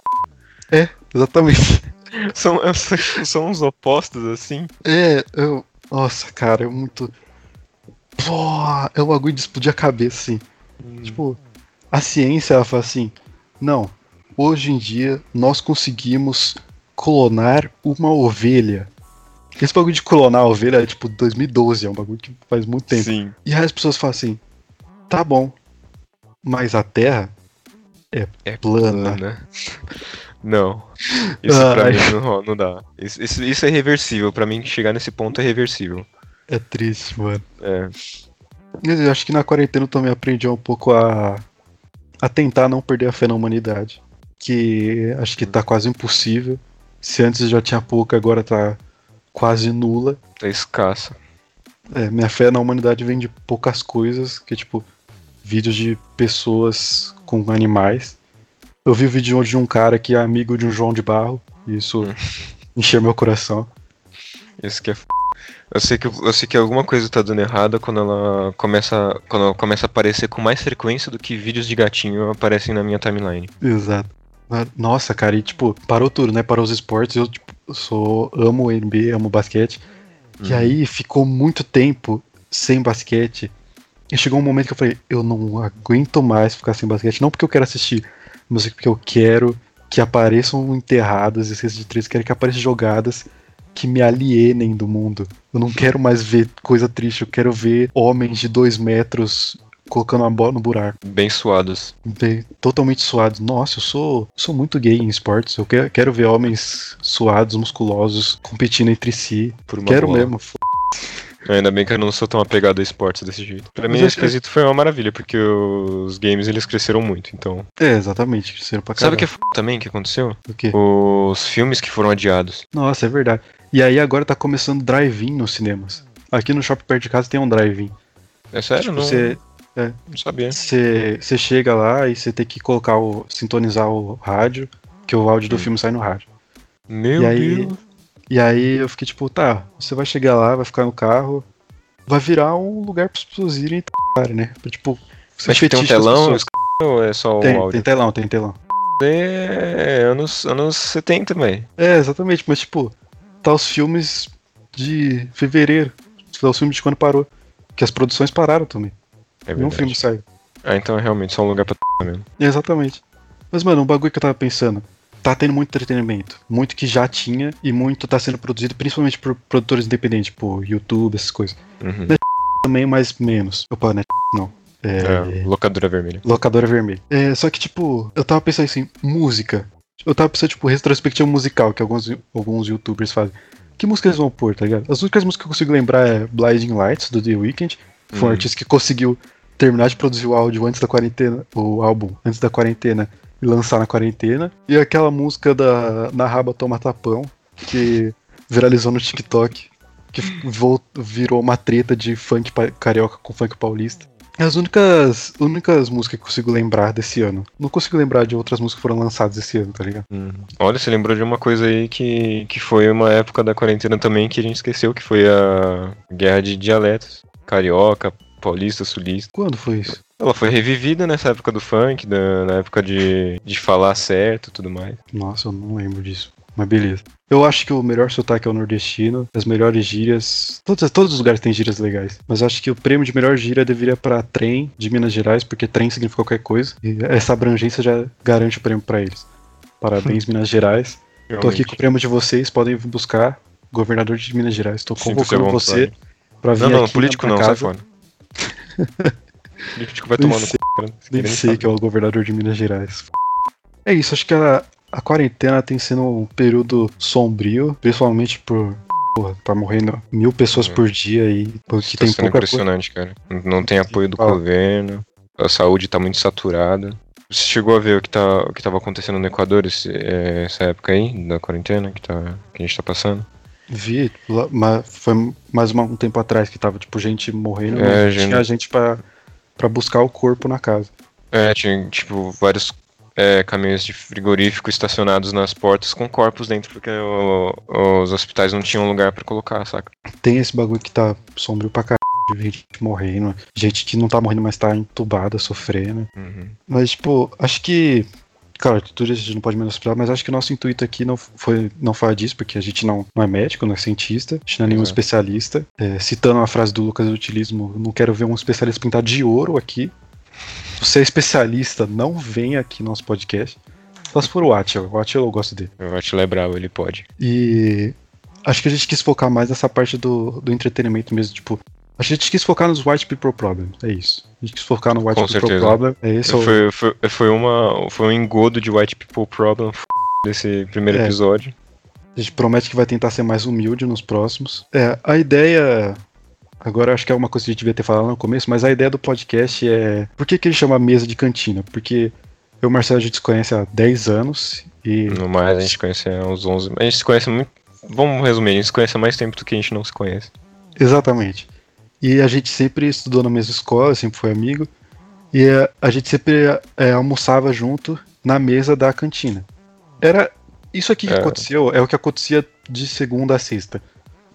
É, exatamente. são, são os opostos, assim. É, eu. Nossa, cara, é muito. Pô, é um bagulho de explodir a cabeça, assim. Hum. Tipo, a ciência, ela fala assim: não, hoje em dia nós conseguimos clonar uma ovelha. Esse bagulho de clonar a ovelha é tipo 2012, é um bagulho que faz muito tempo. Sim. E aí as pessoas falam assim: tá bom, mas a Terra é, É plana. plana. Não. Isso pra Ai. mim não, não dá. Isso, isso, isso é reversível. Pra mim, chegar nesse ponto é reversível. É triste, mano. É. Mas eu acho que na quarentena eu também aprendi um pouco a, a tentar não perder a fé na humanidade. Que acho que tá quase impossível. Se antes já tinha pouca, agora tá quase nula. Tá escassa. É, minha fé na humanidade vem de poucas coisas, que é tipo vídeos de pessoas com animais. Eu vi o vídeo de um cara que é amigo de um João de Barro, e isso Hum. encheu meu coração. Isso que é f... Eu sei que, eu sei que alguma coisa tá dando errada quando ela começa, quando ela começa a aparecer com mais frequência do que vídeos de gatinho aparecem na minha timeline. Exato. Nossa, cara, e tipo, parou tudo, né? Parou os esportes. Eu, tipo, sou, amo NBA, amo basquete. E Uhum. aí ficou muito tempo sem basquete. E chegou um momento que eu falei, eu não aguento mais ficar sem basquete. Não porque eu quero assistir, mas porque eu quero que apareçam enterradas esses de três, quero que apareçam jogadas que me alienem do mundo. Eu não quero mais ver coisa triste, eu quero ver homens de dois metros colocando a bola no buraco. Bem suados. Bem, totalmente suados. Nossa, eu sou, sou muito gay em esportes. Eu quero, quero ver homens suados, musculosos, competindo entre si. Por uma Quero bola. mesmo. f- Ainda bem que eu não sou tão apegado a esportes desse jeito. Pra mim, esse que- quesito foi uma maravilha, porque os games eles cresceram muito, então. É, exatamente. Cresceram pra Sabe o que é caralho. f... também que aconteceu? O quê? Os filmes que foram adiados. Nossa, é verdade. E aí agora tá começando drive-in nos cinemas. Aqui no shopping perto de casa tem um drive-in. É sério? Tipo, não, você não sabia. você você chega lá e você tem que colocar o sintonizar o rádio, que o áudio do Hum. filme sai no rádio. Meu E aí- Deus. E aí eu fiquei tipo, tá, você vai chegar lá, vai ficar no carro, vai virar um lugar para as pessoas irem e né? Tipo, ser Mas tem um telão ou é só o Tem, áudio? tem telão, tem telão. É anos, anos 70, velho. É, exatamente, mas tipo, tá os filmes de fevereiro. Tá os filmes de quando parou. Que as produções pararam também. É verdade. filme saiu. Ah, então é realmente só um lugar pra mesmo. Exatamente. Mas, mano, um bagulho que eu tava pensando. Tá tendo muito entretenimento. Muito que já tinha e muito tá sendo produzido, principalmente por produtores independentes, tipo YouTube, essas coisas. Uhum. Também, mas menos. Opa, né? Não. É. É, locadora vermelha. Locadora vermelha. É, só que, tipo, eu tava pensando assim, música. Eu tava pensando, tipo, retrospectiva musical, que alguns, alguns youtubers fazem. Que música eles vão pôr, tá ligado? As únicas músicas que eu consigo lembrar é Blinding Lights, do The Weeknd. Foi um Hum. artista que conseguiu terminar de produzir o áudio antes da quarentena, o álbum antes da quarentena, e lançar na quarentena. E aquela música da Na Raba Toma Tapão, que viralizou no TikTok, que virou uma treta de funk carioca com funk paulista. É As únicas, únicas músicas que consigo lembrar desse ano. Não consigo lembrar de outras músicas que foram lançadas esse ano, tá ligado? Uhum. Olha, você lembrou de uma coisa aí que, que foi uma época da quarentena também que a gente esqueceu, que foi a guerra de dialetos. Carioca, paulista, sulista. Quando foi isso? Ela foi revivida nessa época do funk, da- na época de, de falar certo e tudo mais. Nossa, eu não lembro disso. Mas beleza. Eu acho que o melhor sotaque é o nordestino, as melhores gírias. Todos, todos os lugares têm gírias legais. Mas acho que o prêmio de melhor gíria deveria para trem de Minas Gerais, porque trem significa qualquer coisa. E essa abrangência já garante o prêmio para eles. Parabéns, Minas Gerais. Tô aqui Realmente. com o prêmio de vocês, podem buscar. Governador de Minas Gerais. Tô convocando você pra vir Não, não, aqui político não, minha sai casa. fora. político vai cu, cara. Nem sei que é o governador de Minas Gerais. É isso, acho que a, a quarentena tem sido um período sombrio, principalmente por. Porra, tá morrendo mil pessoas Uhum. por dia aí, porque Tá tem sendo pouca coisa. impressionante, cara. Não- Não tem apoio do Fala. governo, a saúde tá muito saturada. Você chegou a ver o que, tá, o que tava acontecendo no Equador esse- é, essa época aí, da quarentena que, tá, que a gente tá passando? Vi, mas foi mais um tempo atrás que tava, tipo, gente morrendo, É, mas gente- tinha gente pra, pra buscar o corpo na casa. É, tinha, tipo, vários é, caminhões de frigorífico estacionados nas portas com corpos dentro, porque o- os hospitais não tinham lugar pra colocar, saca? Tem esse bagulho que tá sombrio pra caralho, de gente morrendo, gente que não tá morrendo, mas tá entubada, sofrendo. Uhum. Mas, tipo, acho que. Claro, tudo isso a gente não pode menosprezar, mas acho que o nosso intuito aqui não foi não falar disso, porque a gente não, não é médico, não é cientista, a gente não é nenhum Exato. especialista. É, citando a frase do Lucas Utilismo, não quero ver um especialista pintado de ouro aqui. Você é especialista, não venha aqui no nosso podcast. Só se for o Atila. O Atila eu gosto dele. O Atila é bravo, ele pode. E acho que a gente quis focar mais nessa parte do, do entretenimento mesmo, tipo, A gente quis focar nos White People Problem, é isso. A gente quis focar no White Com People certeza. Problem, é esse o- Foi, foi, foi, uma, foi um engodo de White People Problem desse primeiro É. episódio. A gente promete que vai tentar ser mais humilde nos próximos. É, a ideia. Agora acho que é uma coisa que a gente devia ter falado no começo, mas a ideia do podcast é. Por que, que ele chama mesa de cantina? Porque eu e o Marcelo a gente se conhece há 10 anos e. No mais, a gente se conhece há uns 11. A gente se conhece muito. Vamos resumir, a gente se conhece há mais tempo do que a gente não se conhece. Exatamente. E a gente sempre estudou na mesma escola, sempre foi amigo. E eh, a gente sempre eh, almoçava junto na mesa da cantina. Era. Isso aqui que É. aconteceu é o que acontecia de segunda a sexta.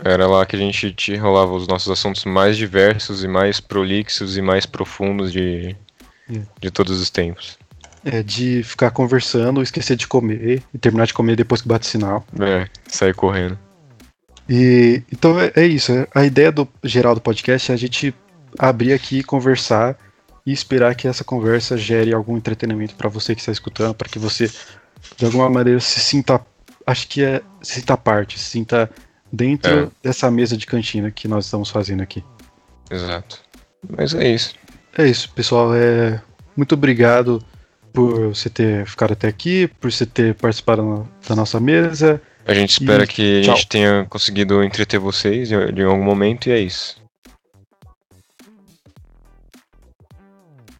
Era lá que a gente te rolava os nossos assuntos mais diversos e mais prolixos e mais profundos de, É. de todos os tempos. É, de ficar conversando, esquecer de comer e terminar de comer depois que bate sinal. É, sair correndo. E então é, é isso. é- A ideia do geral do podcast é a gente abrir aqui, conversar e esperar que essa conversa gere algum entretenimento para você que está escutando, para que você de alguma maneira se sinta, acho que é se sinta parte, se sinta dentro É. dessa mesa de cantina que nós estamos fazendo aqui. Exato. Mas é isso. É isso, pessoal. É muito obrigado por você ter ficado até aqui, por você ter participado na- da nossa mesa. A gente espera E que a tchau. gente tenha conseguido entreter vocês de algum momento e é isso.